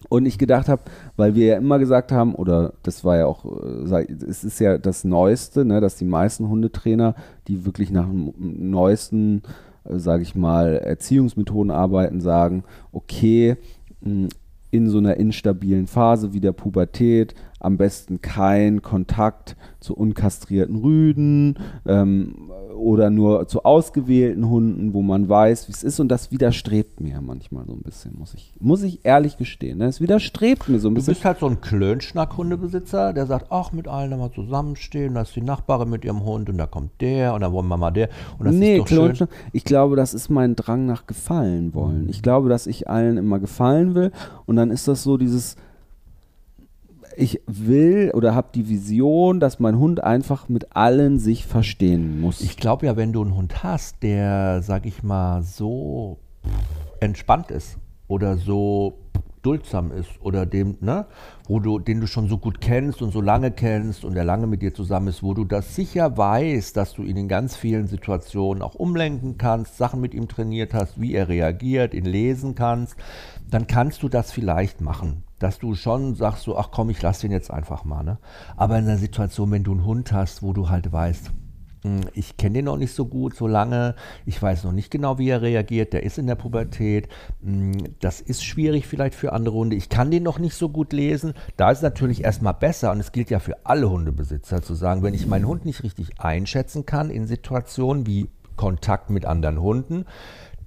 Und ich gedacht habe, weil wir ja immer gesagt haben, oder das war ja auch, äh, es ist ja das Neueste, ne, dass die meisten Hundetrainer, die wirklich nach dem neuesten, sage ich mal, Erziehungsmethoden arbeiten, sagen, okay, in so einer instabilen Phase wie der Pubertät am besten kein Kontakt zu unkastrierten Rüden ähm, oder nur zu ausgewählten Hunden, wo man weiß, wie es ist. Und das widerstrebt mir manchmal so ein bisschen, muss ich, muss ich ehrlich gestehen. Ne? Es widerstrebt mir so ein
Du
bisschen.
bist halt so ein Klönschnack-Hundebesitzer, der sagt, ach, mit allen mal zusammenstehen, da ist die Nachbarin mit ihrem Hund und da kommt der und dann wollen wir mal der. Und das
nee,
ist doch schön.
Klonschnack. Ich glaube, das ist mein Drang nach Gefallen wollen. Ich glaube, dass ich allen immer gefallen will. Und dann ist das so dieses, ich will oder habe die Vision, dass mein Hund einfach mit allen sich verstehen muss.
Ich glaube ja, wenn du einen Hund hast, der, sag ich mal, so entspannt ist oder so duldsam ist oder dem, ne, wo du, den du schon so gut kennst und so lange kennst und der lange mit dir zusammen ist, wo du das sicher weißt, dass du ihn in ganz vielen Situationen auch umlenken kannst, Sachen mit ihm trainiert hast, wie er reagiert, ihn lesen kannst, dann kannst du das vielleicht machen. Dass du schon sagst so, ach komm, ich lass den jetzt einfach mal, ne? Aber in einer Situation, wenn du einen Hund hast, wo du halt weißt, hm, ich kenne den noch nicht so gut, so lange. Ich weiß noch nicht genau, wie er reagiert. Der ist in der Pubertät. Hm, das ist schwierig vielleicht für andere Hunde. Ich kann den noch nicht so gut lesen. Da ist es natürlich erstmal besser und es gilt ja für alle Hundebesitzer zu sagen, wenn ich meinen Hund nicht richtig einschätzen kann in Situationen wie Kontakt mit anderen Hunden,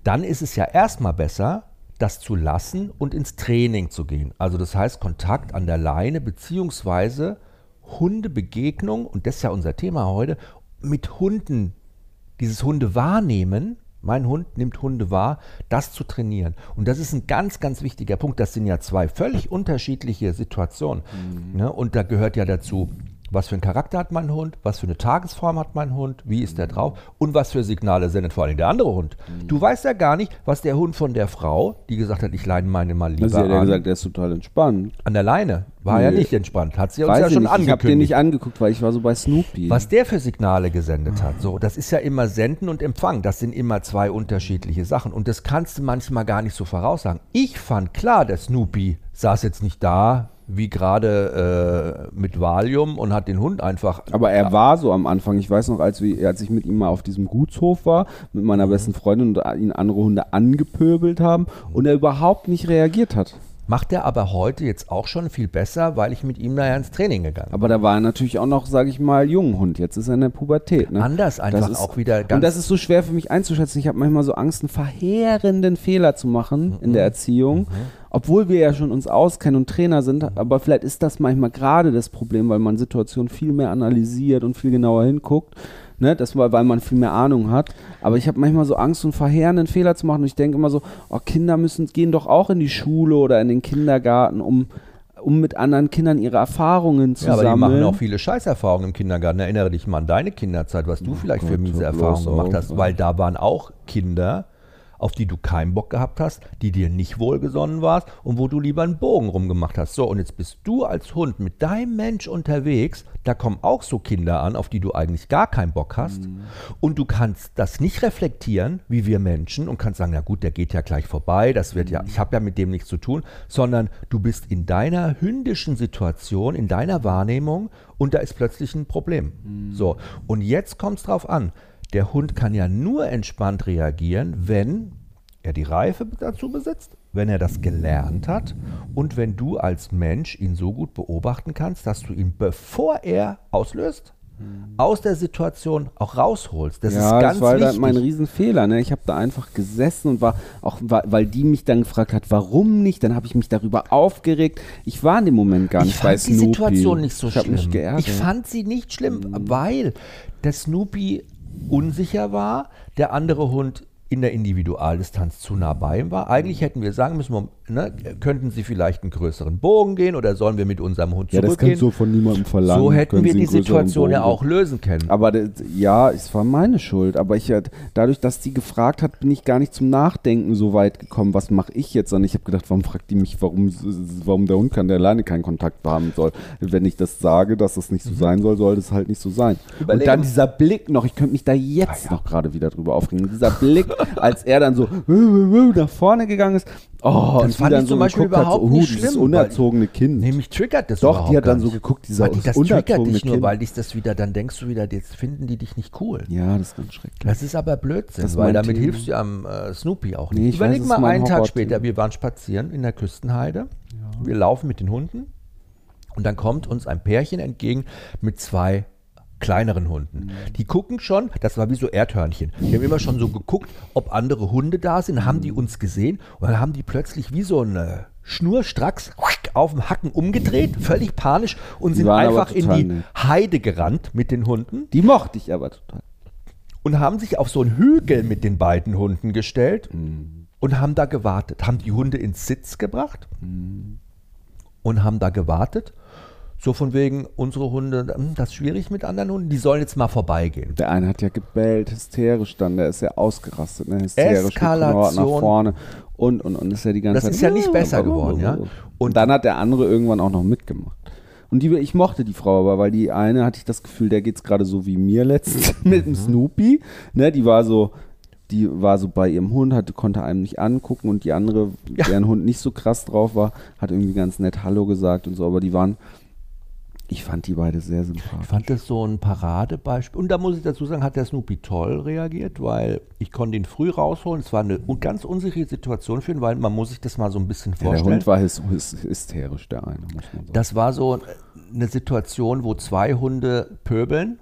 dann ist es ja erstmal besser, das zu lassen und ins Training zu gehen. Also das heißt Kontakt an der Leine beziehungsweise Hundebegegnung, und das ist ja unser Thema heute, mit Hunden, dieses Hunde wahrnehmen, mein Hund nimmt Hunde wahr, das zu trainieren. Und das ist ein ganz, ganz wichtiger Punkt. Das sind ja zwei völlig unterschiedliche Situationen. Mhm. Ne? Und da gehört ja dazu was für einen Charakter hat mein Hund, was für eine Tagesform hat mein Hund, wie ist der drauf und was für Signale sendet vor allem der andere Hund. Mhm. Du weißt ja gar nicht, was der Hund von der Frau, die gesagt hat, ich leine meine mal lieber
Sie hat ja gesagt, der ist total entspannt.
An der Leine war nee. ja nicht entspannt, hat sie uns Weiß ja schon nicht. angekündigt. Ich habe
den nicht angeguckt, weil ich war so bei Snoopy.
Was der für Signale gesendet hat, so, das ist ja immer Senden und Empfang, das sind immer zwei unterschiedliche Sachen und das kannst du manchmal gar nicht so voraussagen. Ich fand klar, der Snoopy saß jetzt nicht da wie gerade äh, mit Valium und hat den Hund einfach.
Aber er war so am Anfang. Ich weiß noch, als, wir, als ich mit ihm mal auf diesem Gutshof war, mit meiner besten Freundin und ihn andere Hunde angepöbelt haben und er überhaupt nicht reagiert hat.
Macht er aber heute jetzt auch schon viel besser, weil ich mit ihm da ja ins Training gegangen bin.
Aber da war er natürlich auch noch, sage ich mal, Junghund. Jetzt ist er in der Pubertät. Ne?
Anders einfach
ist,
auch wieder
ganz. Und das ist so schwer für mich einzuschätzen. Ich habe manchmal so Angst, einen verheerenden Fehler zu machen mhm. in der Erziehung. Mhm. Obwohl wir ja schon uns auskennen und Trainer sind, aber vielleicht ist das manchmal gerade das Problem, weil man Situationen viel mehr analysiert und viel genauer hinguckt. Ne, das war, weil man viel mehr Ahnung hat. Aber ich habe manchmal so Angst, einen verheerenden Fehler zu machen. Und ich denke immer so, oh, Kinder müssen gehen doch auch in die Schule oder in den Kindergarten, um um mit anderen Kindern ihre Erfahrungen zu ja, aber sammeln.
die machen auch viele Scheißerfahrungen im Kindergarten. Erinnere dich mal an deine Kinderzeit, was du oh vielleicht Gott, für miese Erfahrungen gemacht hast, weil da waren auch Kinder, auf die du keinen Bock gehabt hast, die dir nicht wohlgesonnen warst und wo du lieber einen Bogen rumgemacht hast. So, und jetzt bist du als Hund mit deinem Mensch unterwegs, da kommen auch so Kinder an, auf die du eigentlich gar keinen Bock hast. Mhm. Und du kannst das nicht reflektieren, wie wir Menschen, und kannst sagen, na gut, der geht ja gleich vorbei, das wird mhm. ja, ich habe ja mit dem nichts zu tun, sondern du bist in deiner hündischen Situation, in deiner Wahrnehmung und da ist plötzlich ein Problem. Mhm. So, und jetzt kommt es drauf an. Der Hund kann ja nur entspannt reagieren, wenn er die Reife dazu besitzt, wenn er das gelernt hat und wenn du als Mensch ihn so gut beobachten kannst, dass du ihn, bevor er auslöst, aus der Situation auch rausholst. Das ja, ist ganz das war wichtig.
mein Riesenfehler. Ne? Ich habe da einfach gesessen und war auch, weil die mich dann gefragt hat, warum nicht, dann habe ich mich darüber aufgeregt. Ich war in dem Moment gar nicht
ich bei Snoopy. Ich fand die Situation nicht so
ich
schlimm. Ich fand sie nicht schlimm, mhm. weil der Snoopy unsicher war, der andere Hund in der Individualdistanz zu nah bei ihm war. Eigentlich hätten wir sagen müssen, ne, könnten Sie vielleicht einen größeren Bogen gehen oder sollen wir mit unserem Hund
ja,
zurückgehen?
Das kannst du von niemandem verlangen.
So hätten wir die Situation ja auch lösen können.
Aber das, ja, es war meine Schuld. Aber ich dadurch, dass die gefragt hat, bin ich gar nicht zum Nachdenken so weit gekommen. Was mache ich jetzt? Und ich habe gedacht, warum fragt die mich, warum, warum der Hund kann, der alleine keinen Kontakt haben soll? Wenn ich das sage, dass das nicht so mhm. sein soll, soll das halt nicht so sein. Überlegen. Und dann dieser Blick noch, ich könnte mich da jetzt ah, ja. noch gerade wieder drüber aufregen. Dieser Blick, als er dann so nach vorne gegangen ist. Oh,
das und fand dann ich so Beispiel überhaupt so, oh, nicht schlimm. Dieses
unerzogene Kind.
Nämlich triggert das
Doch, die hat dann so geguckt, dieser
weil das triggert dich nur, weil dich das wieder, dann denkst du wieder, jetzt finden die dich nicht cool.
Ja, das ist ganz schrecklich.
Das ist aber Blödsinn, das weil damit Thema. hilfst du am äh, Snoopy auch nicht. Nee, Überleg mal einen Tag später, wir waren spazieren in der Küstenheide, ja. wir laufen mit den Hunden und dann kommt uns ein Pärchen entgegen mit zwei kleineren Hunden. Die gucken schon, das war wie so Erdhörnchen. Die haben immer schon so geguckt, ob andere Hunde da sind, haben die uns gesehen und dann haben die plötzlich wie so eine Schnurstracks auf dem Hacken umgedreht, völlig panisch und sind einfach in die nett. Heide gerannt mit den Hunden.
Die mochte ich aber total.
Und haben sich auf so einen Hügel mit den beiden Hunden gestellt mhm. und haben da gewartet. Haben die Hunde ins Sitz gebracht mhm. und haben da gewartet so von wegen, unsere Hunde, hm, das ist schwierig mit anderen Hunden, die sollen jetzt mal vorbeigehen.
Der eine hat ja gebellt, hysterisch dann, der ist ja ausgerastet, ne? hysterisch
Eskalation.
nach vorne und, und, und ist ja die ganze
das
Zeit.
Das ist ja nicht besser geworden, ja.
Und dann hat der andere irgendwann auch noch mitgemacht. Und die, ich mochte die Frau aber, weil die eine hatte ich das Gefühl, der geht es gerade so wie mir letztens mit dem mhm. Snoopy. Ne, die war so, die war so bei ihrem Hund, hatte, konnte einem nicht angucken und die andere, ja. deren Hund nicht so krass drauf war, hat irgendwie ganz nett Hallo gesagt und so, aber die waren, Ich fand die beide sehr sympathisch.
Ich fand das so ein Paradebeispiel. Und da muss ich dazu sagen, hat der Snoopy toll reagiert, weil ich konnte ihn früh rausholen. Es war eine ganz unsichere Situation für ihn, weil man muss sich das mal so ein bisschen vorstellen. Ja, der
Hund war hys hysterisch, der eine, muss
man sagen. Das war so eine Situation, wo zwei Hunde pöbeln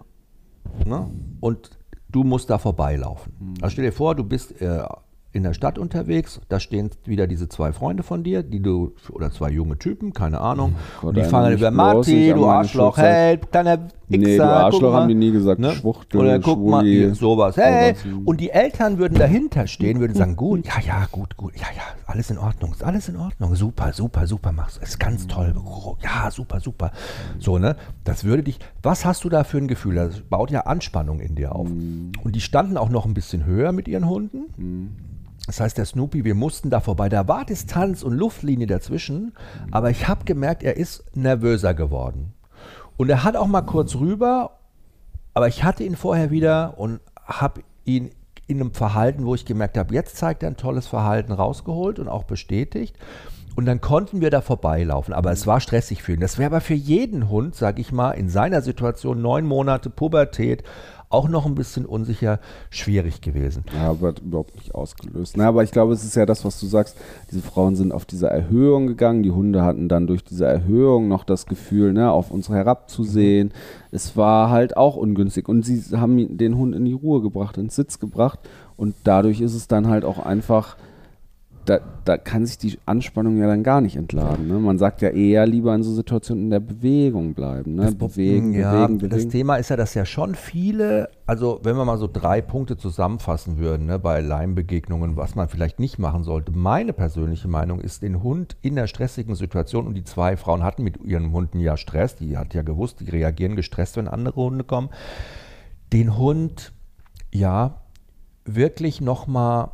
ne? und du musst da vorbeilaufen. Mhm. Also stell dir vor, du bist äh, in der Stadt unterwegs, da stehen wieder diese zwei Freunde von dir, die du, oder zwei junge Typen, keine Ahnung, oh, und die fangen über Marti, du Arschloch, hey, kleiner Wichser,
nee, du Arschloch haben die nie gesagt, ne?
Schwuchtel, Oder guck Schwuli, mal, sowas, hey, und die Eltern würden dahinter stehen, würden sagen, gut, ja, ja, gut, gut, ja, ja, alles in Ordnung, ist alles in Ordnung, super, super, super, machst du, ist ganz toll, ja, super, super, so, ne, das würde dich, was hast du da für ein Gefühl, das baut ja Anspannung in dir auf, mhm. und die standen auch noch ein bisschen höher mit ihren Hunden, mhm. Das heißt, der Snoopy, wir mussten da vorbei. Da war Distanz und Luftlinie dazwischen, aber ich habe gemerkt, er ist nervöser geworden. Und er hat auch mal kurz rüber, aber ich hatte ihn vorher wieder und habe ihn in einem Verhalten, wo ich gemerkt habe, jetzt zeigt er ein tolles Verhalten rausgeholt und auch bestätigt. Und dann konnten wir da vorbeilaufen. Aber es war stressig für ihn. Das wäre aber für jeden Hund, sage ich mal, in seiner Situation, neun Monate Pubertät, auch noch ein bisschen unsicher, schwierig gewesen.
Ja, aber überhaupt nicht ausgelöst. Na, aber ich glaube, es ist ja das, was du sagst. Diese Frauen sind auf diese Erhöhung gegangen. Die Hunde hatten dann durch diese Erhöhung noch das Gefühl, ne, auf uns herabzusehen. Es war halt auch ungünstig. Und sie haben den Hund in die Ruhe gebracht, ins Sitz gebracht. Und dadurch ist es dann halt auch einfach da, da kann sich die Anspannung ja dann gar nicht entladen. Ne? Man sagt ja eher lieber in so Situationen in der Bewegung bleiben. Ne?
Das, bewegen, ja, bewegen, bewegen. Das Thema ist ja, dass ja schon viele, also wenn wir mal so drei Punkte zusammenfassen würden, ne, bei Leimbegegnungen, was man vielleicht nicht machen sollte. Meine persönliche Meinung ist, den Hund in der stressigen Situation, und die zwei Frauen hatten mit ihren Hunden ja Stress, die hat ja gewusst, die reagieren gestresst, wenn andere Hunde kommen, den Hund ja wirklich nochmal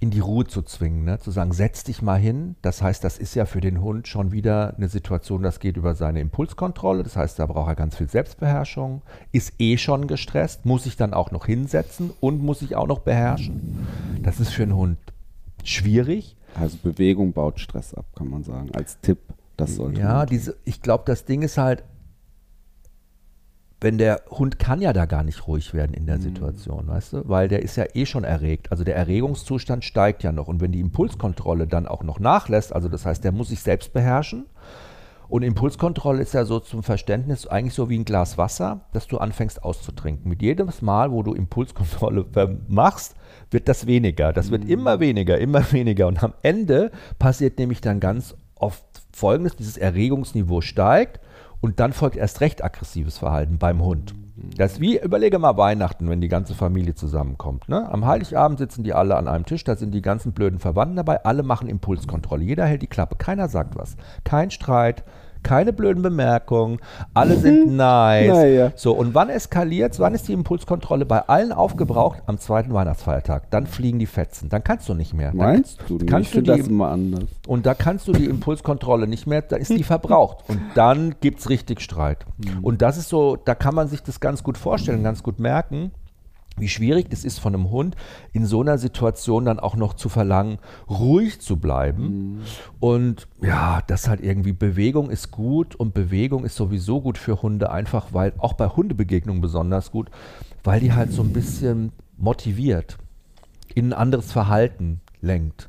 in die Ruhe zu zwingen, ne? zu sagen, setz dich mal hin. Das heißt, das ist ja für den Hund schon wieder eine Situation, das geht über seine Impulskontrolle. Das heißt, da braucht er ganz viel Selbstbeherrschung, ist eh schon gestresst, muss sich dann auch noch hinsetzen und muss sich auch noch beherrschen. Das ist für einen Hund schwierig.
Also Bewegung baut Stress ab, kann man sagen, als Tipp. Das sollte
ja, diese, ich glaube, das Ding ist halt, wenn der Hund kann ja da gar nicht ruhig werden in der mhm. Situation, weißt du, weil der ist ja eh schon erregt. Also der Erregungszustand steigt ja noch. Und wenn die Impulskontrolle dann auch noch nachlässt, also das heißt, der muss sich selbst beherrschen. Und Impulskontrolle ist ja so zum Verständnis eigentlich so wie ein Glas Wasser, das du anfängst auszutrinken. Mit jedem Mal, wo du Impulskontrolle machst, wird das weniger. Das wird mhm. immer weniger, immer weniger. Und am Ende passiert nämlich dann ganz oft Folgendes, dieses Erregungsniveau steigt und dann folgt erst recht aggressives Verhalten beim Hund. Das ist wie, überlege mal Weihnachten, wenn die ganze Familie zusammenkommt. Ne? Am Heiligabend sitzen die alle an einem Tisch, da sind die ganzen blöden Verwandten dabei, alle machen Impulskontrolle. Jeder hält die Klappe, keiner sagt was. Kein Streit, keine blöden Bemerkungen, alle sind mhm. nice. Naja. So, und wann eskaliert Wann ist die Impulskontrolle bei allen aufgebraucht? Am zweiten Weihnachtsfeiertag. Dann fliegen die Fetzen. Dann kannst du nicht mehr.
Meinst
dann,
du?
Kannst
ich
du die,
das immer anders.
Und da kannst du die Impulskontrolle nicht mehr, da ist die verbraucht. Und dann gibt es richtig Streit. Mhm. Und das ist so, da kann man sich das ganz gut vorstellen, ganz gut merken wie schwierig es ist von einem Hund in so einer Situation dann auch noch zu verlangen, ruhig zu bleiben. Mhm. Und ja, das halt irgendwie Bewegung ist gut und Bewegung ist sowieso gut für Hunde, einfach weil auch bei Hundebegegnungen besonders gut, weil die halt so ein bisschen motiviert, in ein anderes Verhalten lenkt.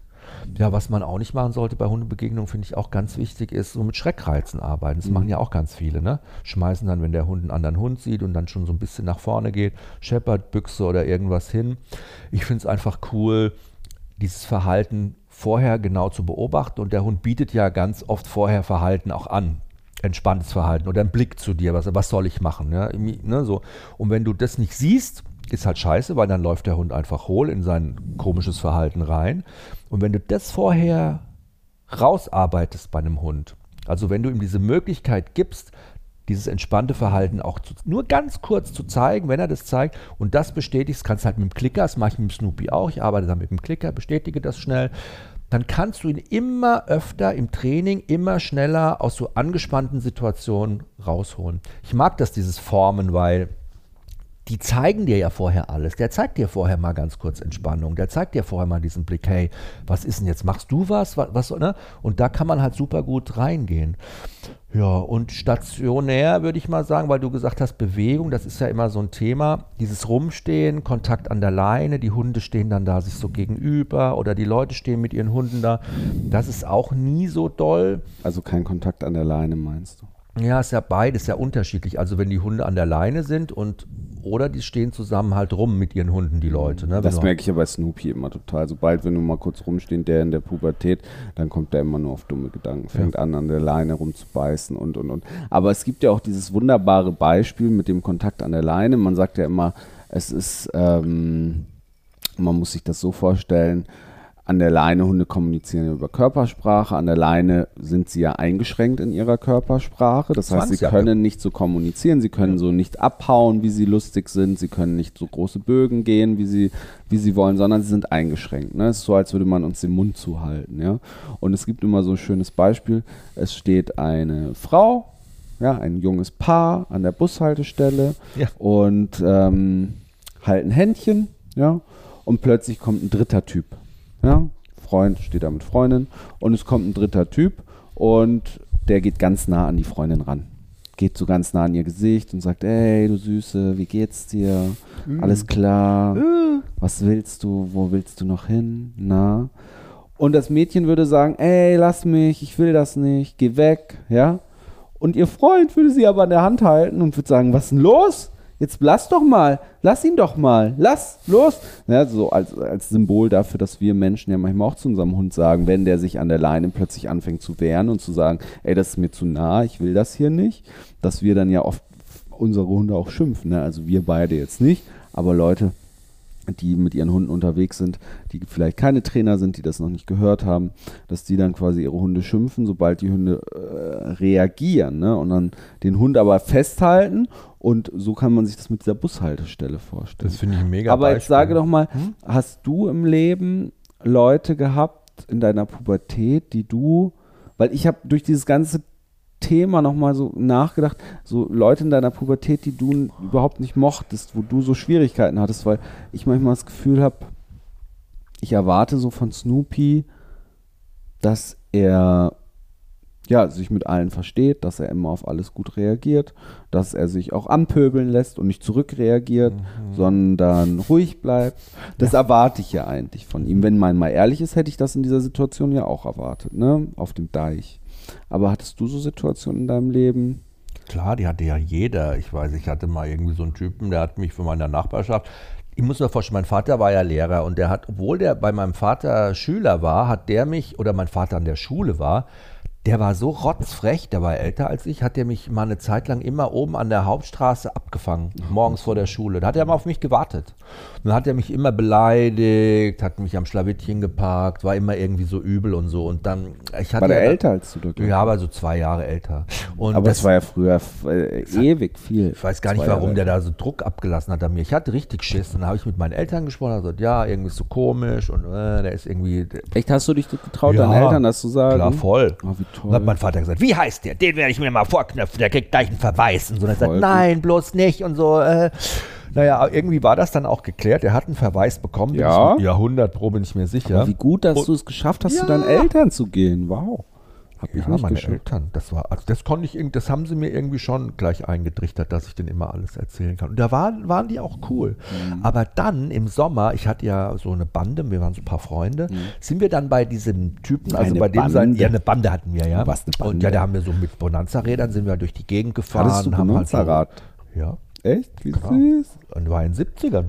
Ja, was man auch nicht machen sollte bei Hundebegegnungen, finde ich auch ganz wichtig, ist so mit Schreckreizen arbeiten. Das mhm. machen ja auch ganz viele, ne? Schmeißen dann, wenn der Hund einen anderen Hund sieht und dann schon so ein bisschen nach vorne geht, scheppert, Büchse oder irgendwas hin. Ich finde es einfach cool, dieses Verhalten vorher genau zu beobachten und der Hund bietet ja ganz oft vorher Verhalten auch an entspanntes Verhalten oder ein Blick zu dir, was, was soll ich machen? Ja? Ne, so. Und wenn du das nicht siehst, ist halt scheiße, weil dann läuft der Hund einfach hohl in sein komisches Verhalten rein. Und wenn du das vorher rausarbeitest bei einem Hund, also wenn du ihm diese Möglichkeit gibst, dieses entspannte Verhalten auch zu, nur ganz kurz zu zeigen, wenn er das zeigt und das bestätigst, kannst du halt mit dem Klicker, das mache ich mit dem Snoopy auch, ich arbeite dann mit dem Klicker, bestätige das schnell, dann kannst du ihn immer öfter im Training, immer schneller aus so angespannten Situationen rausholen. Ich mag das, dieses Formen, weil die zeigen dir ja vorher alles. Der zeigt dir vorher mal ganz kurz Entspannung. Der zeigt dir vorher mal diesen Blick, hey, was ist denn jetzt? Machst du was? was, was ne? Und da kann man halt super gut reingehen. Ja, und stationär würde ich mal sagen, weil du gesagt hast, Bewegung, das ist ja immer so ein Thema. Dieses Rumstehen, Kontakt an der Leine, die Hunde stehen dann da sich so gegenüber oder die Leute stehen mit ihren Hunden da. Das ist auch nie so doll.
Also kein Kontakt an der Leine, meinst du?
Ja, ist ja beides ja unterschiedlich. Also wenn die Hunde an der Leine sind und oder die stehen zusammen halt rum mit ihren Hunden, die Leute. Ne?
Das merke ich ja bei Snoopy immer total. Sobald, wenn du mal kurz rumstehen, der in der Pubertät, dann kommt der immer nur auf dumme Gedanken, fängt ja. an, an der Leine rumzubeißen und, und, und. Aber es gibt ja auch dieses wunderbare Beispiel mit dem Kontakt an der Leine. Man sagt ja immer, es ist, ähm, man muss sich das so vorstellen, an der Leine, Hunde kommunizieren über Körpersprache. An der Leine sind sie ja eingeschränkt in ihrer Körpersprache. Das heißt, sie können nicht so kommunizieren, sie können so nicht abhauen, wie sie lustig sind, sie können nicht so große Bögen gehen, wie sie, wie sie wollen, sondern sie sind eingeschränkt. Ne? Es ist so, als würde man uns den Mund zuhalten. Ja? Und es gibt immer so ein schönes Beispiel. Es steht eine Frau, ja, ein junges Paar an der Bushaltestelle ja. und ähm, halten Händchen, ja, und plötzlich kommt ein dritter Typ ja, Freund steht da mit Freundin und es kommt ein dritter Typ und der geht ganz nah an die Freundin ran. Geht so ganz nah an ihr Gesicht und sagt, ey, du Süße, wie geht's dir? Mhm. Alles klar? Mhm. Was willst du? Wo willst du noch hin? Na? Und das Mädchen würde sagen, ey, lass mich, ich will das nicht, geh weg, ja? Und ihr Freund würde sie aber an der Hand halten und würde sagen, was ist denn los? Jetzt lass doch mal, lass ihn doch mal, lass, los. Ja, so als, als Symbol dafür, dass wir Menschen ja manchmal auch zu unserem Hund sagen, wenn der sich an der Leine plötzlich anfängt zu wehren und zu sagen, ey, das ist mir zu nah, ich will das hier nicht, dass wir dann ja oft unsere Hunde auch schimpfen. Ne? Also wir beide jetzt nicht, aber Leute, die mit ihren Hunden unterwegs sind, die vielleicht keine Trainer sind, die das noch nicht gehört haben, dass die dann quasi ihre Hunde schimpfen, sobald die Hunde äh, reagieren ne? und dann den Hund aber festhalten und so kann man sich das mit dieser Bushaltestelle vorstellen.
Das finde ich mega
Aber Beispiel. jetzt sage doch mal, hm? hast du im Leben Leute gehabt in deiner Pubertät, die du, weil ich habe durch dieses ganze Thema nochmal so nachgedacht, so Leute in deiner Pubertät, die du überhaupt nicht mochtest, wo du so Schwierigkeiten hattest, weil ich manchmal das Gefühl habe, ich erwarte so von Snoopy, dass er ja, sich mit allen versteht, dass er immer auf alles gut reagiert, dass er sich auch anpöbeln lässt und nicht zurückreagiert, mhm. sondern ruhig bleibt. Das ja. erwarte ich ja eigentlich von ihm. Wenn man mal ehrlich ist, hätte ich das in dieser Situation ja auch erwartet, ne? Auf dem Deich. Aber hattest du so Situationen in deinem Leben?
Klar, die hatte ja jeder. Ich weiß, ich hatte mal irgendwie so einen Typen, der hat mich von meiner Nachbarschaft, ich muss mir vorstellen, mein Vater war ja Lehrer und der hat, obwohl der bei meinem Vater Schüler war, hat der mich, oder mein Vater an der Schule war, der war so rotzfrech, der war älter als ich, hat der mich mal eine Zeit lang immer oben an der Hauptstraße abgefangen, morgens vor der Schule. Da hat er mal auf mich gewartet. dann hat er mich immer beleidigt, hat mich am Schlawittchen geparkt, war immer irgendwie so übel und so. Und dann, ich hatte
war der
ja,
älter als du?
Dort ja, aber so zwei Jahre älter.
Und aber das, war ja früher äh, ewig viel.
Ich weiß gar nicht, warum Jahre. der da so Druck abgelassen hat an mir. Ich hatte richtig Schiss. Dann habe ich mit meinen Eltern gesprochen, und gesagt, ja, irgendwie ist so komisch und äh, der ist irgendwie.
Echt, hast du dich getraut, ja, deinen Eltern das zu sagen?
Klar, voll. Oh, wie toll. Und hat mein Vater gesagt, wie heißt der? Den werde ich mir mal vorknöpfen, der kriegt gleich einen Verweis. Und so. Und er sagt, nein, bloß nicht und so. Äh. Naja, irgendwie war das dann auch geklärt. Er hat einen Verweis bekommen.
Ja.
Jahrhundert pro bin ich mir sicher.
Aber wie gut, dass du es geschafft hast, ja. zu deinen Eltern zu gehen. Wow.
Hab ja, ich nicht meine geschafft. Eltern, das war, also das konnte ich, das haben sie mir irgendwie schon gleich eingetrichtert, dass ich denen immer alles erzählen kann. Und da waren, waren die auch cool. Mhm. Aber dann im Sommer, ich hatte ja so eine Bande, wir waren so ein paar Freunde, mhm. sind wir dann bei diesem Typen, also eine bei dem sein, ja, eine Bande hatten wir, ja.
Was eine Bande?
Und ja, da haben wir so mit Bonanza-Rädern sind wir durch die Gegend gefahren.
Hattest du haben Bonanza-Rad? Halt
so, ja.
Echt?
Wie süß. Und war in den 70ern.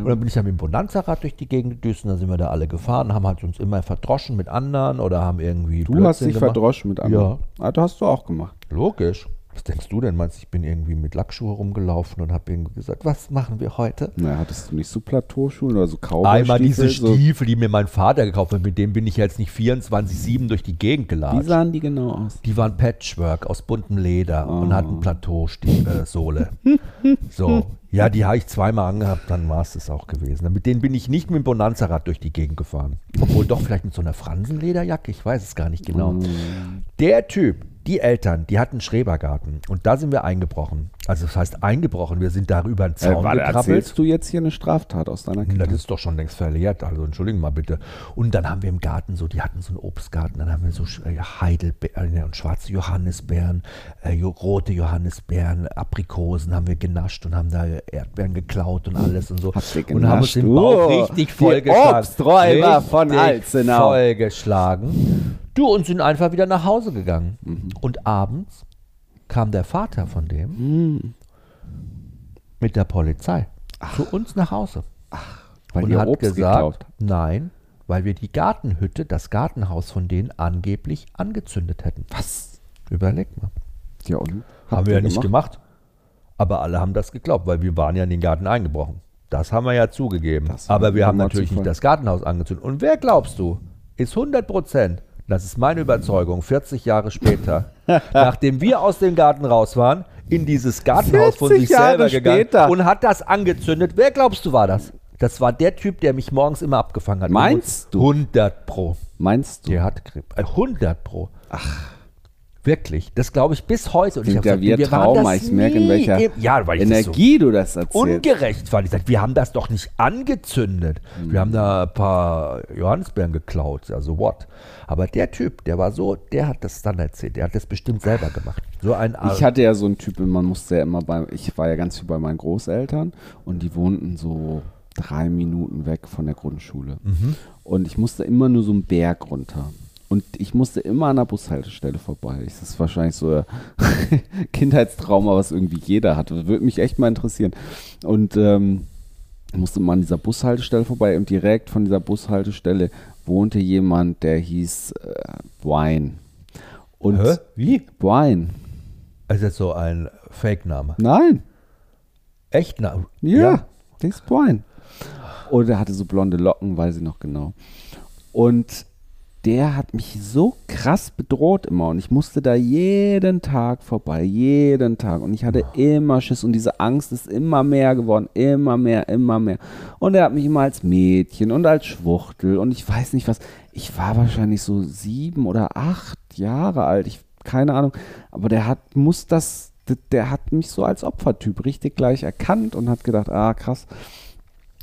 Und dann bin ich ja mit dem Bonanza-Rad durch die Gegend gedüst und dann sind wir da alle gefahren, haben halt uns immer verdroschen mit anderen oder haben irgendwie.
Du Blödsinn hast dich gemacht. verdroschen mit anderen?
Ja.
Ah, das hast du auch gemacht.
Logisch. Was denkst du denn? Meinst du, ich bin irgendwie mit Lackschuhe rumgelaufen und habe irgendwie gesagt, was machen wir heute?
Na, hattest du nicht so Plateauschuhe oder so Cowboy
Einmal diese Stiefel, so die mir mein Vater gekauft hat, mit denen bin ich jetzt nicht 24-7 durch die Gegend geladen.
Wie sahen die genau aus?
Die waren Patchwork aus buntem Leder oh. und hatten Plateausohle. so, ja, die habe ich zweimal angehabt, dann war es das auch gewesen. Mit denen bin ich nicht mit dem Bonanza-Rad durch die Gegend gefahren. Obwohl doch vielleicht mit so einer Fransenlederjacke, ich weiß es gar nicht genau. Mm. Der Typ, die Eltern, die hatten Schrebergarten und da sind wir eingebrochen. Also das heißt eingebrochen, wir sind darüber einen
Äh,
Zaun
warte,
gekrabbelt.
erzählst du jetzt hier eine Straftat aus deiner
Das
Kindheit?
ist doch schon längst verjährt, also entschuldigen mal bitte. Und dann haben wir im Garten so, die hatten so einen Obstgarten, dann haben wir so äh, Heidelbeeren und schwarze Johannisbeeren, äh, rote Johannisbeeren, Aprikosen haben wir genascht und haben da Erdbeeren geklaut und alles und so. Und haben uns den Bauch
Oh,
richtig vollgeschlagen.
Obsträuber von Alzenau.
Vollgeschlagen. Du, und sind einfach wieder nach Hause gegangen.
Mhm.
Und abends kam der Vater von dem
Hm.
mit der Polizei zu uns nach Hause
Weil
und
ihr
hat
Obst
gesagt,
geklaut
nein, weil wir die Gartenhütte, das Gartenhaus von denen angeblich angezündet hätten.
Was?
Überleg mal.
Ja, und?
haben wir ja nicht gemacht. Aber alle haben das geglaubt, weil wir waren ja in den Garten eingebrochen. Das haben wir ja zugegeben.
Das
Aber wir haben natürlich nicht das Gartenhaus angezündet. Und wer glaubst du, ist 100 Prozent, das ist meine Überzeugung, 40 Jahre später, nachdem wir aus dem Garten raus waren, in dieses Gartenhaus von
40
sich selber
Jahre
gegangen
später.
und hat das angezündet. Wer glaubst du war das? Das war der Typ, der mich morgens immer abgefangen hat.
Meinst du?
100 Pro.
Meinst du?
Der hat. Äh, 100 Pro. Ach. Wirklich. Das glaube ich bis heute. Und
Klingt
hab
ja
gesagt, wir waren
Trauma.
das
Ich merke, in welcher
im- ja, weil ich das so
Energie du das erzählst.
ungerecht fand. Ich sagte, wir haben das doch nicht angezündet. Wir haben da ein paar Johannisbeeren geklaut. Also what? Aber der Typ, der war so, der hat das dann erzählt. Der hat das bestimmt selber gemacht. So ein
Ich hatte ja so einen Typen, man musste ja immer bei, ich war ja ganz viel bei meinen Großeltern und die wohnten so drei Minuten weg von der Grundschule. Und ich musste immer nur so einen Berg runter. Und ich musste immer an der Bushaltestelle vorbei. Das ist wahrscheinlich so ein Kindheitstrauma, was irgendwie jeder hatte. Würde mich echt mal interessieren. Und ähm, musste mal an dieser Bushaltestelle vorbei und direkt von dieser Bushaltestelle wohnte jemand, der hieß äh, Wine. Und
Hä? Wie?
Wine.
Also jetzt so ein Fake-Name.
Nein.
Echt Name?
Ja, der ist Brian. Und er hatte so blonde Locken, weiß ich noch genau. Und der hat mich so krass bedroht immer und ich musste da jeden Tag vorbei, jeden Tag und ich hatte immer Schiss und diese Angst ist immer mehr geworden, immer mehr, immer mehr. Und er hat mich immer als Mädchen und als Schwuchtel und ich weiß nicht was. Ich war wahrscheinlich so sieben oder acht Jahre alt, ich keine Ahnung, aber der hat muss das, der- der hat mich so als Opfertyp richtig gleich erkannt und hat gedacht, ah krass.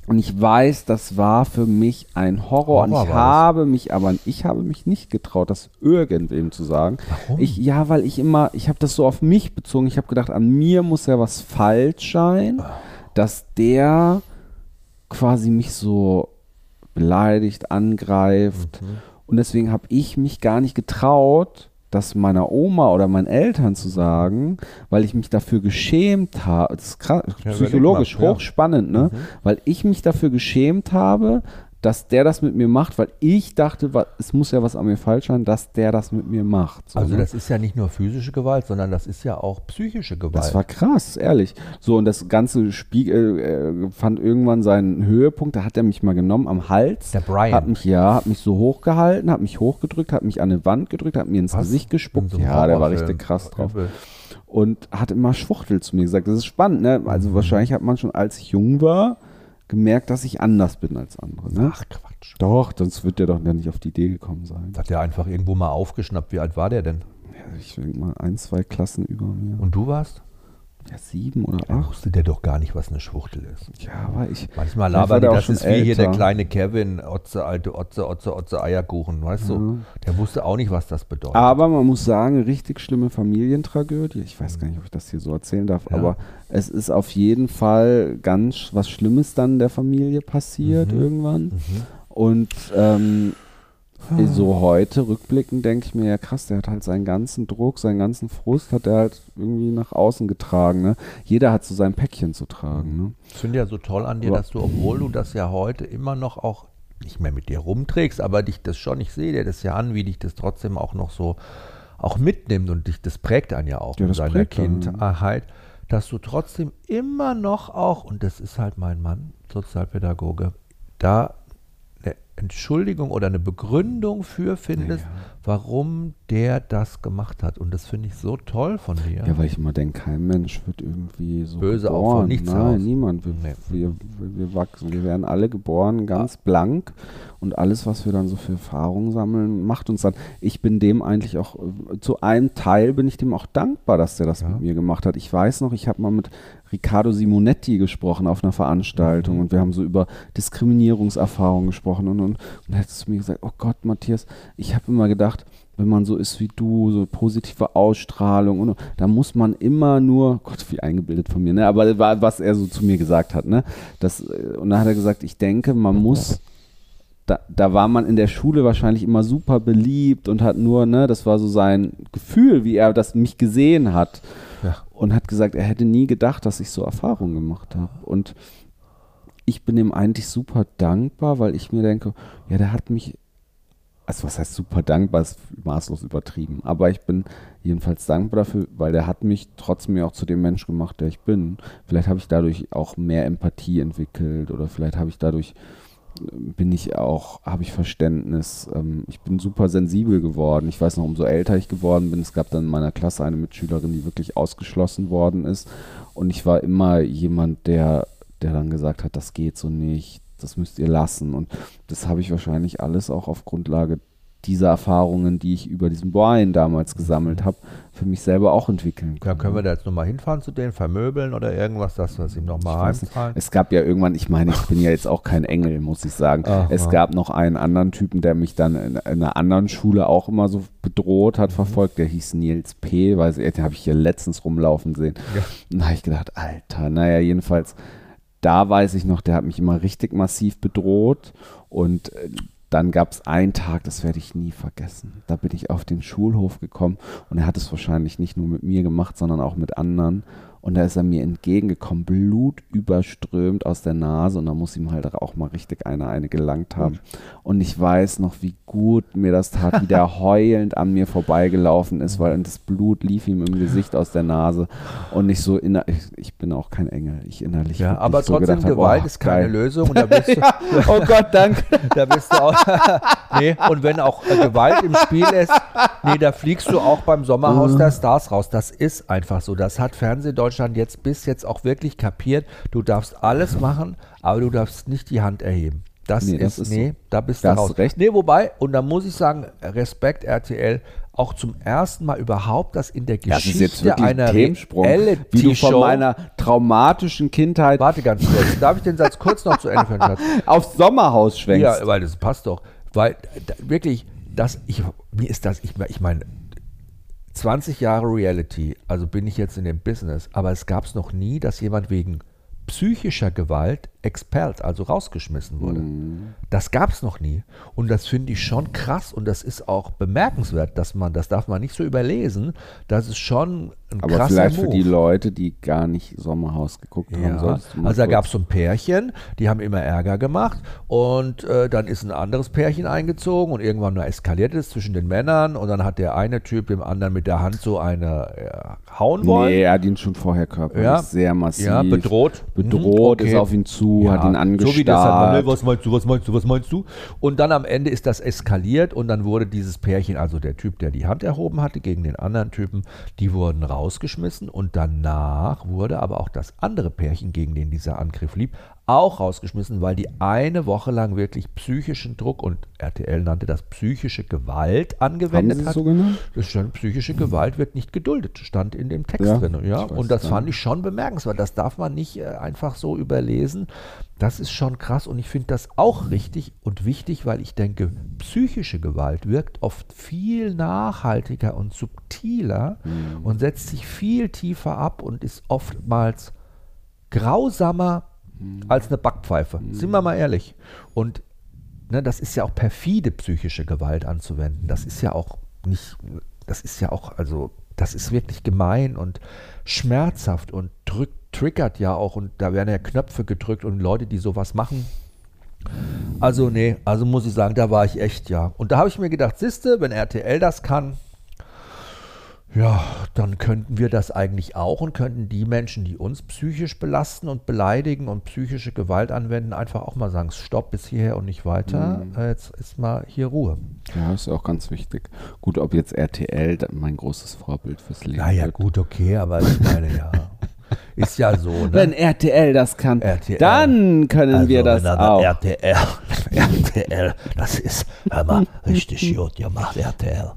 Und ich weiß, das war für mich ein Horror. und
Horror
ich
war das.
habe mich aber, ich habe mich nicht getraut, das irgendwem zu sagen.
Warum?
Ich, ja, weil ich immer, ich habe das so auf mich bezogen. Ich habe gedacht, an mir muss ja was falsch sein, dass der quasi mich so beleidigt, angreift.
Mhm.
Und deswegen habe ich mich gar nicht getraut, das meiner Oma oder meinen Eltern zu sagen, weil ich mich dafür geschämt habe. Das ist krass,
Ja,
psychologisch
mal, ja.
hochspannend, ne?
Mhm.
Weil ich mich dafür geschämt habe, dass der das mit mir macht, weil ich dachte, es muss ja was an mir falsch sein, dass der das mit mir macht. So,
Also
ne?
das ist ja nicht nur physische Gewalt, sondern das ist ja auch psychische Gewalt.
Das war krass, ehrlich. So, und das ganze Spiel äh, fand irgendwann seinen Höhepunkt. Da hat er mich mal genommen am Hals.
Der Brian.
Hat mich, ja, hat mich so hochgehalten, hat mich hochgedrückt, hat mich an eine Wand gedrückt, hat mir ins
Was?
Gesicht gespuckt.
so
ja, der war richtig krass drauf.
Übel.
Und hat immer Schwuchtel zu mir gesagt. Das ist spannend, ne? Also
Mhm.
wahrscheinlich hat man schon, als ich jung war, gemerkt, dass ich anders bin als andere. Ne?
Ach Quatsch.
Doch, sonst wird der doch nicht auf die Idee gekommen sein.
Das hat der einfach irgendwo mal aufgeschnappt. Wie alt war der denn?
Ja, ich denke mal ein, zwei Klassen über mir.
Und du warst?
Ja, sieben oder acht.
wusste der doch gar nicht, was eine Schwuchtel ist.
Ja, aber ich.
Manchmal labern die, das ist wie hier der kleine Kevin, Otze, alte Otze, Otze, Otze, Eierkuchen, weißt du? Der wusste auch nicht, was das bedeutet.
Aber man muss sagen, richtig schlimme Familientragödie. Ich weiß gar nicht, ob ich das hier so erzählen darf,
Ja.
aber es ist auf jeden Fall ganz was Schlimmes dann der Familie passiert
Mhm.
irgendwann.
Mhm.
Und ähm, so heute rückblickend denke ich mir, ja krass, der hat halt seinen ganzen Druck, seinen ganzen Frust hat er halt irgendwie nach außen getragen. Ne? Jeder hat so sein Päckchen zu tragen. Ne?
Ich finde ja so toll an dir,
Aber-
dass du, obwohl du das ja heute immer noch auch nicht mehr mit dir rumträgst, aber dich das schon, ich sehe dir das ja an, wie dich das trotzdem auch noch so auch mitnimmt und dich, das prägt einen ja auch
Ja,
in
einen,
Kindheit, dass du trotzdem immer noch auch, und das ist halt mein Mann, Sozialpädagoge, da eine Entschuldigung oder eine Begründung für findest,
Ja.
warum der das gemacht hat. Und das finde ich so toll von dir.
Ja, weil ich immer denke, kein Mensch wird irgendwie so
Böse auch
geboren.
von nichts
Nein,
aus.
niemand. Wir,
Nee.
wir, wir wachsen. Wir werden alle geboren, ganz blank. Und alles, was wir dann so für Erfahrungen sammeln, macht uns dann. Ich bin dem eigentlich auch, äh, zu einem Teil bin ich dem auch dankbar, dass der das
Ja.
mit mir gemacht hat. Ich weiß noch, ich habe mal mit Riccardo Simonetti gesprochen auf einer Veranstaltung
Mhm.
und wir haben so über Diskriminierungserfahrungen gesprochen und, und, und er hat zu mir gesagt, oh Gott, Matthias, ich habe immer gedacht, wenn man so ist wie du, so positive Ausstrahlung und da muss man immer nur, Gott, wie eingebildet von mir, ne? Aber das war, was er so zu mir gesagt hat, ne? Das, äh, und da hat er gesagt, ich denke, man muss, da, da war man in der Schule wahrscheinlich immer super beliebt und hat nur, ne, das war so sein Gefühl, wie er das mich gesehen hat. Und hat gesagt, er hätte nie gedacht, dass ich so Erfahrungen gemacht habe. Und ich bin ihm eigentlich super dankbar, weil ich mir denke, ja, der hat mich, also was heißt super dankbar, ist maßlos übertrieben, aber ich bin jedenfalls dankbar dafür, weil der hat mich trotzdem ja auch zu dem Mensch gemacht, der ich bin. Vielleicht habe ich dadurch auch mehr Empathie entwickelt oder vielleicht habe ich dadurch bin ich auch, habe ich Verständnis. Ähm, ich bin super sensibel geworden. Ich weiß noch, umso älter ich geworden bin, es gab dann in meiner Klasse eine Mitschülerin, die wirklich ausgeschlossen worden ist. Und ich war immer jemand, der, der dann gesagt hat, das geht so nicht, das müsst ihr lassen. Und das habe ich wahrscheinlich alles auch auf Grundlage dieser Erfahrungen, die ich über diesen Brian damals gesammelt habe, für mich selber auch entwickeln
Ja, können wir da jetzt nochmal hinfahren zu denen, vermöbeln oder irgendwas, dass wir es ihm nochmal heimzahlen?
Es gab ja irgendwann, ich meine, ich bin ja jetzt auch kein Engel, muss ich sagen.
Aha.
Es gab noch einen anderen Typen, der mich dann in, in einer anderen Schule auch immer so bedroht hat, verfolgt. Der hieß Nils P., weiß ich, den habe ich hier letztens rumlaufen sehen.
Ja.
Und da habe ich gedacht, Alter, naja, jedenfalls, da weiß ich noch, der hat mich immer richtig massiv bedroht und äh, dann gab es einen Tag, das werde ich nie vergessen. Da bin ich auf den Schulhof gekommen und er hat es wahrscheinlich nicht nur mit mir gemacht, sondern auch mit anderen. Und da ist er mir entgegengekommen, blutüberströmt aus der Nase und da muss ihm halt auch mal richtig eine eine gelangt haben. Und ich weiß noch, wie gut mir das tat, wie der heulend an mir vorbeigelaufen ist, weil das Blut lief ihm im Gesicht aus der Nase und ich so inner ich, ich bin auch kein Engel, ich innerlich
Ja, aber
so
trotzdem,
gedacht hab,
Gewalt
oh,
ist keine
geil.
Lösung. Und da bist du,
Oh Gott, danke.
da bist du auch. nee, und wenn auch äh, Gewalt im Spiel ist, nee, da fliegst du auch beim Sommerhaus der Stars raus. Das ist einfach so. Das hat Fernsehdeutschland jetzt bis jetzt auch wirklich kapiert. Du darfst alles machen, aber du darfst nicht die Hand erheben. Das
Nee,
ist,
das ist
nee,
so.
da bist
Da
du raus.
recht.
Nee, wobei, und da muss ich sagen, Respekt RTL, auch zum ersten Mal überhaupt, dass in der Geschichte einer
ein Themensprung, wie du von meiner traumatischen Kindheit
Warte ganz kurz. Darf ich den Satz kurz noch zu Ende führen? Schatz?
aufs Sommerhaus schwenkst.
Ja, weil das passt doch. Weil da, wirklich, das, ich, mir ist das, ich, ich meine, 20 Jahre Reality, also bin ich jetzt in dem Business, aber es gab es noch nie, dass jemand wegen psychischer Gewalt expelled, also rausgeschmissen wurde.
Mhm.
Das gab es noch nie. Und das finde ich schon krass und das ist auch bemerkenswert, dass man, das darf man nicht so überlesen, das ist schon ein
Aber
krasser
vielleicht
Move.
für die Leute, die gar nicht Sommerhaus geguckt haben,
Ja,
du mal
also da gab es so ein Pärchen, die haben immer Ärger gemacht und äh, dann ist ein anderes Pärchen eingezogen und irgendwann mal eskaliert es zwischen den Männern und dann hat der eine Typ dem anderen mit der Hand so eine äh, hauen wollen.
Nee, er hat ihn schon vorher körperlich
Ja.
sehr massiv
Ja, bedroht.
bedroht,
Mhm,
ist
okay.
auf ihn zu, hat
Ja,
ihn
So wie
angestarrt.
das hat man, ne, was meinst du, was meinst du, was meinst du? Und dann am Ende ist das eskaliert und dann wurde dieses Pärchen, also der Typ, der die Hand erhoben hatte gegen den anderen Typen, die wurden rausgeschmissen und danach wurde aber auch das andere Pärchen, gegen den dieser Angriff lieb, auch rausgeschmissen, weil die eine Woche lang wirklich psychischen Druck und RTL nannte das psychische Gewalt
haben
angewendet
sie es
hat.
so genannt?
Das stand, psychische Gewalt wird nicht geduldet, stand in dem Text
Ja,
drin. Ja, und das fand ich schon bemerkenswert. Das darf man nicht äh, einfach so überlesen. Das ist schon krass und ich finde das auch richtig und wichtig, weil ich denke, psychische Gewalt wirkt oft viel nachhaltiger und subtiler
Mhm.
und setzt sich viel tiefer ab und ist oftmals grausamer. Als eine Backpfeife. Sind wir mal ehrlich. Und ne, das ist ja auch perfide psychische Gewalt anzuwenden. Das ist ja auch nicht, das ist ja auch, also, das ist wirklich gemein und schmerzhaft und drückt, triggert ja auch und da werden ja Knöpfe gedrückt und Leute, die sowas machen. Also, nee, also muss ich sagen, da war ich echt, ja. Und da habe ich mir gedacht, siehste, wenn RTL das kann, Ja, dann könnten wir das eigentlich auch und könnten die Menschen, die uns psychisch belasten und beleidigen und psychische Gewalt anwenden, einfach auch mal sagen, stopp bis hierher und nicht weiter.
Mhm.
Äh, Jetzt ist mal hier Ruhe.
Ja, ist auch ganz wichtig. Gut, ob jetzt RTL mein großes Vorbild fürs Leben
Naja,
wird.
gut, okay, aber ich meine ja. Ist ja so, ne?
Wenn RTL das kann,
RTL.
dann können wir das auch.
RTL, RTL, das ist, hör mal, richtig gut gemacht, RTL.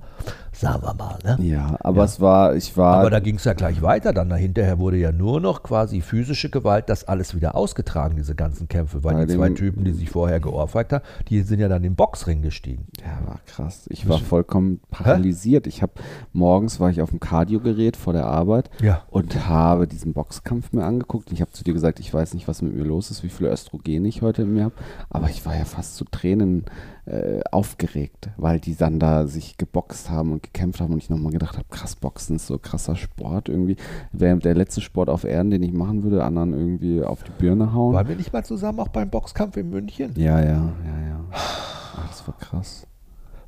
Sagen wir mal, ne?
Ja, aber es war, ich war,
Aber da ging es ja gleich weiter. Dann hinterher wurde ja nur noch quasi physische Gewalt, das alles wieder ausgetragen, diese ganzen Kämpfe. Weil
Bei
die zwei Typen, die sich vorher geohrfeigt haben, die sind ja dann im Boxring gestiegen.
ja, war krass. Ich war vollkommen paralysiert. Ich habe morgens war ich auf dem Kardiogerät vor der Arbeit
Ja.
und habe diesen Boxkampf mir angeguckt. Ich habe zu dir gesagt, ich weiß nicht, was mit mir los ist, wie viele Östrogen ich heute in mir habe, aber ich war ja fast zu Tränen äh, aufgeregt, weil die dann da sich geboxt haben und gekämpft haben und ich nochmal gedacht habe, krass, Boxen ist so krasser Sport irgendwie. Wäre der letzte Sport auf Erden, den ich machen würde, anderen irgendwie auf die Birne hauen.
Waren wir nicht mal zusammen auch beim Boxkampf in München?
Ja, ja, ja, ja. Ach, das war krass.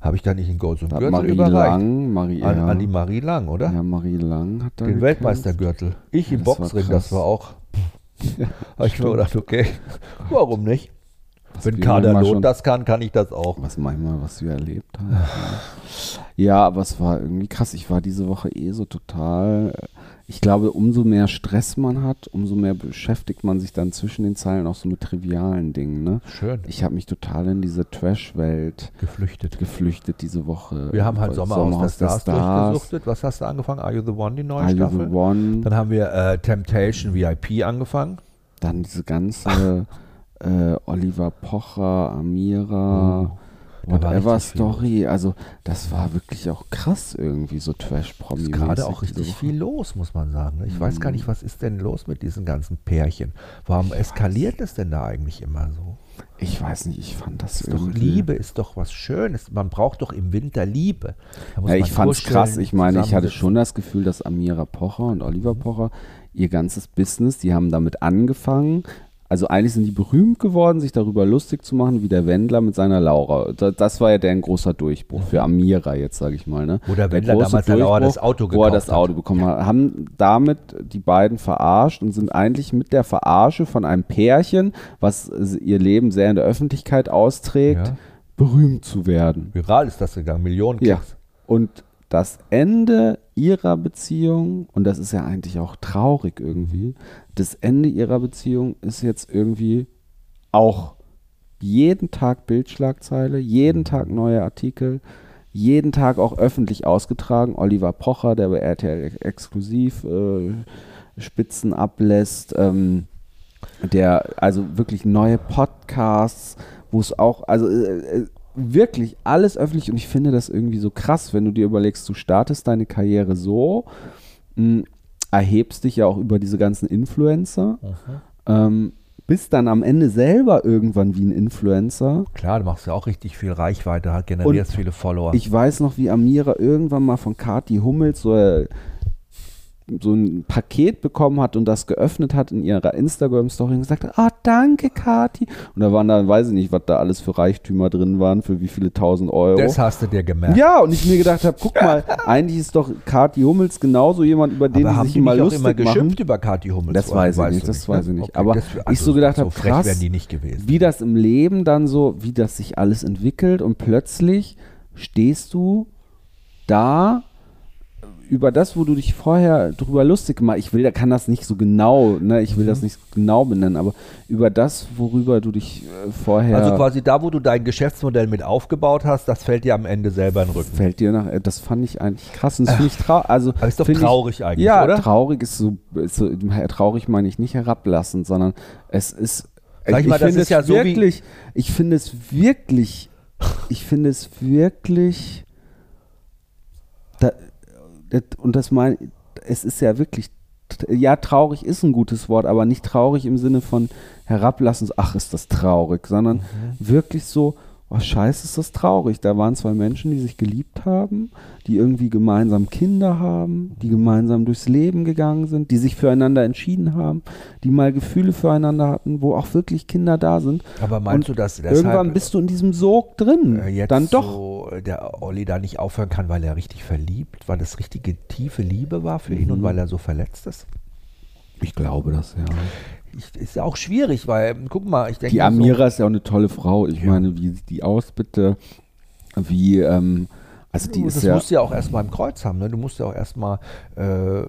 Habe ich da nicht einen Gold und Gürtel
Marie
überreicht?
Lang, Marie,
An, an die Marie Lang, oder?
ja, Marie Lang hat da
Den. Weltmeistergürtel. Ich
Ja,
im Boxring, das war auch.
Ja,
ich mir gedacht, okay, warum nicht?
Was
Wenn
wir
Kader
manchmal
Lohn
schon-
das kann, kann ich das auch.
Was manchmal, was wir erlebt haben. ja, aber es war irgendwie krass. Ich war diese Woche eh so total. Ich glaube, umso mehr Stress man hat, umso mehr beschäftigt man sich dann zwischen den Zeilen auch so mit trivialen Dingen. Ne?
Schön.
Ich habe mich total in diese Trash-Welt
Geflüchtet.
geflüchtet diese Woche.
Wir haben halt
Bei
Sommerhaus der Stars,
Stars,
durchgesuchtet. Was hast du angefangen? Are You the One, die neue
Are You
Staffel?
the One?
Dann haben wir äh, Temptation VIP angefangen.
Dann diese ganze äh, Oliver Pocher, Amira,
Oh,
whatever Story. Also das war wirklich auch krass irgendwie so Trash-Promi.
Ist gerade auch richtig viel los, muss man sagen. ne? Ich weiß gar nicht, was ist denn los mit diesen ganzen Pärchen? Warum eskaliert es denn da eigentlich immer so?
Ich weiß nicht, ich fand das
Ist doch
irgendwie.
Liebe ist doch was Schönes. Man braucht doch im Winter Liebe.
Ja, ich fand's
kuscheln,
krass. Ich meine, ich hatte schon das Gefühl, dass Amira Pocher und Oliver Pocher ihr ganzes Business, die haben damit angefangen. Also eigentlich sind die berühmt geworden, sich darüber lustig zu machen, wie der Wendler mit seiner Laura. Da- Das war ja der ein großer Durchbruch für Amira jetzt, sage ich mal. Ne?
Wo der Wendler damals der Laura das Auto
wo er
gekauft
das
hat.
Auto bekommen hat. Haben damit die beiden verarscht und sind eigentlich mit der Verarsche von einem Pärchen, was ihr Leben sehr in der Öffentlichkeit austrägt,
Ja.
berühmt zu werden.
Viral ist das gegangen, Millionen
Ja.
Klicks.
Und das Ende ihrer Beziehung, und das ist ja eigentlich auch traurig irgendwie, das Ende ihrer Beziehung ist jetzt irgendwie auch jeden Tag Bildschlagzeile, jeden Tag neue Artikel, jeden Tag auch öffentlich ausgetragen. Oliver Pocher, der bei RTL exklusiv äh, Spitzen ablässt, ähm, der also wirklich neue Podcasts, wo es auch, also äh, äh, wirklich alles öffentlich und ich finde das irgendwie so krass, wenn du dir überlegst, du startest deine Karriere so, mh, erhebst dich ja auch über diese ganzen Influencer, ähm, bist dann am Ende selber irgendwann wie ein Influencer.
Klar, du machst ja auch richtig viel Reichweite, generierst
Und
viele Follower.
Ich weiß noch, wie Amira irgendwann mal von Kati Hummels so, äh, so ein Paket bekommen hat und das geöffnet hat in ihrer Instagram-Story und gesagt hat, ah, danke, Kati. Und da waren dann, weiß ich nicht, was da alles für Reichtümer drin waren, für wie viele tausend Euro.
das hast du dir gemerkt.
Ja, und ich mir gedacht habe, guck mal, eigentlich ist doch Kati Hummels genauso jemand, über den
Aber
die sich
die
immer lustig
immer
machen.
geschimpft über Kathi Hummels?
Das
vorher?
weiß ich nicht, das weiß
ne?
ich nicht. Aber ich so gedacht
so
hab,
frech
krass,
wären die nicht gewesen.
wie das im Leben dann so, wie das sich alles entwickelt und plötzlich stehst du da über das, wo du dich vorher drüber lustig gemacht, ich will, da kann das nicht so genau, ne, ich will
Mhm.
das nicht genau benennen, aber über das, worüber du dich äh, vorher
Also quasi da, wo du dein Geschäftsmodell mit aufgebaut hast, das fällt dir am Ende selber in den Rücken.
fällt dir nach, äh, das fand ich eigentlich krass und das finde ich traurig, also
Aber ist doch
find ich-
traurig eigentlich,
ja,
oder?
traurig ist so, ist so, traurig meine ich nicht herablassend, sondern es ist,
Sag ich mal, das
finde
ist
es
ja so wie-
wirklich, ich finde es wirklich, ich finde es wirklich, da, das, und das meine, es ist ja wirklich, ja, traurig ist ein gutes Wort, aber nicht traurig im Sinne von herablassen, ach, ist das traurig, sondern
Mhm.
wirklich so, oh scheiße, ist das traurig. Da waren zwei Menschen, die sich geliebt haben, die irgendwie gemeinsam Kinder haben, die gemeinsam durchs Leben gegangen sind, die sich füreinander entschieden haben, die mal Gefühle füreinander hatten, wo auch wirklich Kinder da sind.
Aber meinst
Und
du, dass deshalb,
Irgendwann bist du in diesem Sog drin.
äh, jetzt
Dann doch.
so der Olli da nicht aufhören kann, weil er richtig verliebt, weil das richtige tiefe Liebe war für ihn
Mhm.
und weil er so verletzt ist?
Ich glaube das, ja.
Ich, ist ja auch schwierig, weil, guck mal, ich denke
Die
mir
Amira ist ja auch eine tolle Frau. Ich
Ja.
meine, wie sieht die aus, bitte? Wie, ähm, also die
so,
ist
das
ja.
musst du ja auch erstmal im Kreuz haben. Ne? Du musst ja auch erstmal äh,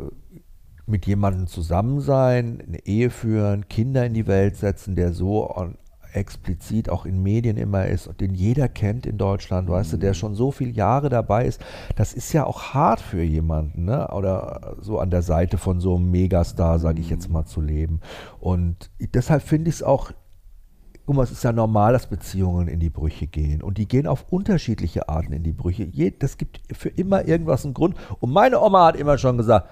mit jemandem zusammen sein, eine Ehe führen, Kinder in die Welt setzen, der so on, explizit auch in Medien immer ist und den jeder kennt in Deutschland, weißt du, der schon so viele Jahre dabei ist. Das ist ja auch hart für jemanden, ne? oder so an der Seite von so einem Megastar, sage ich jetzt mal, zu leben. Und deshalb finde ich es auch Guck mal, es ist ja normal, dass Beziehungen in die Brüche gehen. Und die gehen auf unterschiedliche Arten in die Brüche. Je, das gibt für immer irgendwas einen Grund. Und meine Oma hat immer schon gesagt,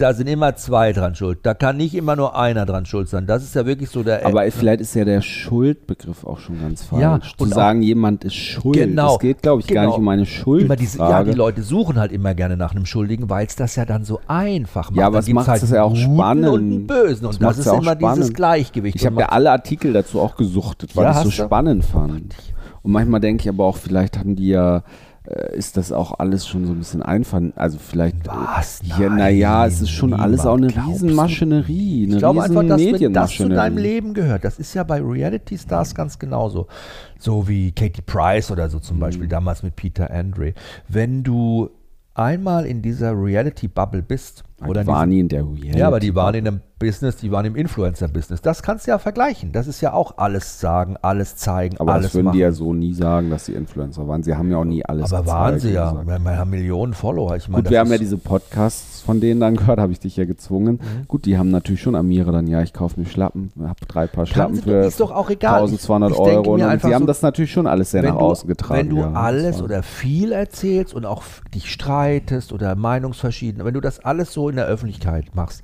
da sind immer zwei dran schuld. Da kann nicht immer nur einer dran schuld sein. Das ist ja wirklich so der.
Aber vielleicht ist ja der Schuldbegriff auch schon ganz falsch.
Ja,
Zu sagen, jemand ist schuld.
Genau,
Es geht, glaube ich, gar
genau.
nicht um eine
diese, ja, die Leute suchen halt immer gerne nach einem Schuldigen, weil es das ja dann so einfach macht.
Ja, aber es macht
halt
es ja auch spannend.
Und Bösen.
Das
Und
macht's
das ist immer dieses
spannend.
Gleichgewicht.
Ich habe ja alle Artikel dazu auch gesuchtet, weil
Ja,
ich so
hast du?
spannend fand. Und manchmal denke ich aber auch, vielleicht haben die ja, äh, ist das auch alles schon so ein bisschen einfand. Also vielleicht.
Was?
Ja,
Nein,
naja, es ist schon alles auch eine? Riesenmaschinerie. Eine
Ich glaube einfach, dass wenn das zu deinem Leben gehört. Das ist ja bei Reality Stars ganz genauso. So wie Katie Price oder so zum
Mhm.
Beispiel damals mit Peter Andre. Wenn du einmal in dieser Reality-Bubble bist, oder
Die waren nie in der Reality.
ja, aber die waren in einem Business, die waren im Influencer-Business. Das kannst du ja vergleichen. Das ist ja auch alles sagen, alles zeigen,
Aber
alles
das würden
machen.
die ja so nie sagen, dass sie Influencer waren. Sie haben ja auch nie alles
aber waren
gezeigt
sie
und
ja.
gesagt.
Wir haben Millionen Follower. Ich meine,
Gut, wir haben ja diese Podcasts von denen dann gehört, habe ich dich ja gezwungen.
Mhm.
Gut, die haben natürlich schon Amira dann, ja, ich kaufe mir Schlappen, habe drei Paar Schlappen
sie-
für
ist doch auch egal.
1200
Ich- ich
Euro. Und sie haben
so,
das natürlich schon alles sehr nach
du,
außen getragen.
Wenn du
ja.
alles oder viel erzählst und auch dich streitest oder Meinungsverschieden, wenn du das alles so in der Öffentlichkeit machst,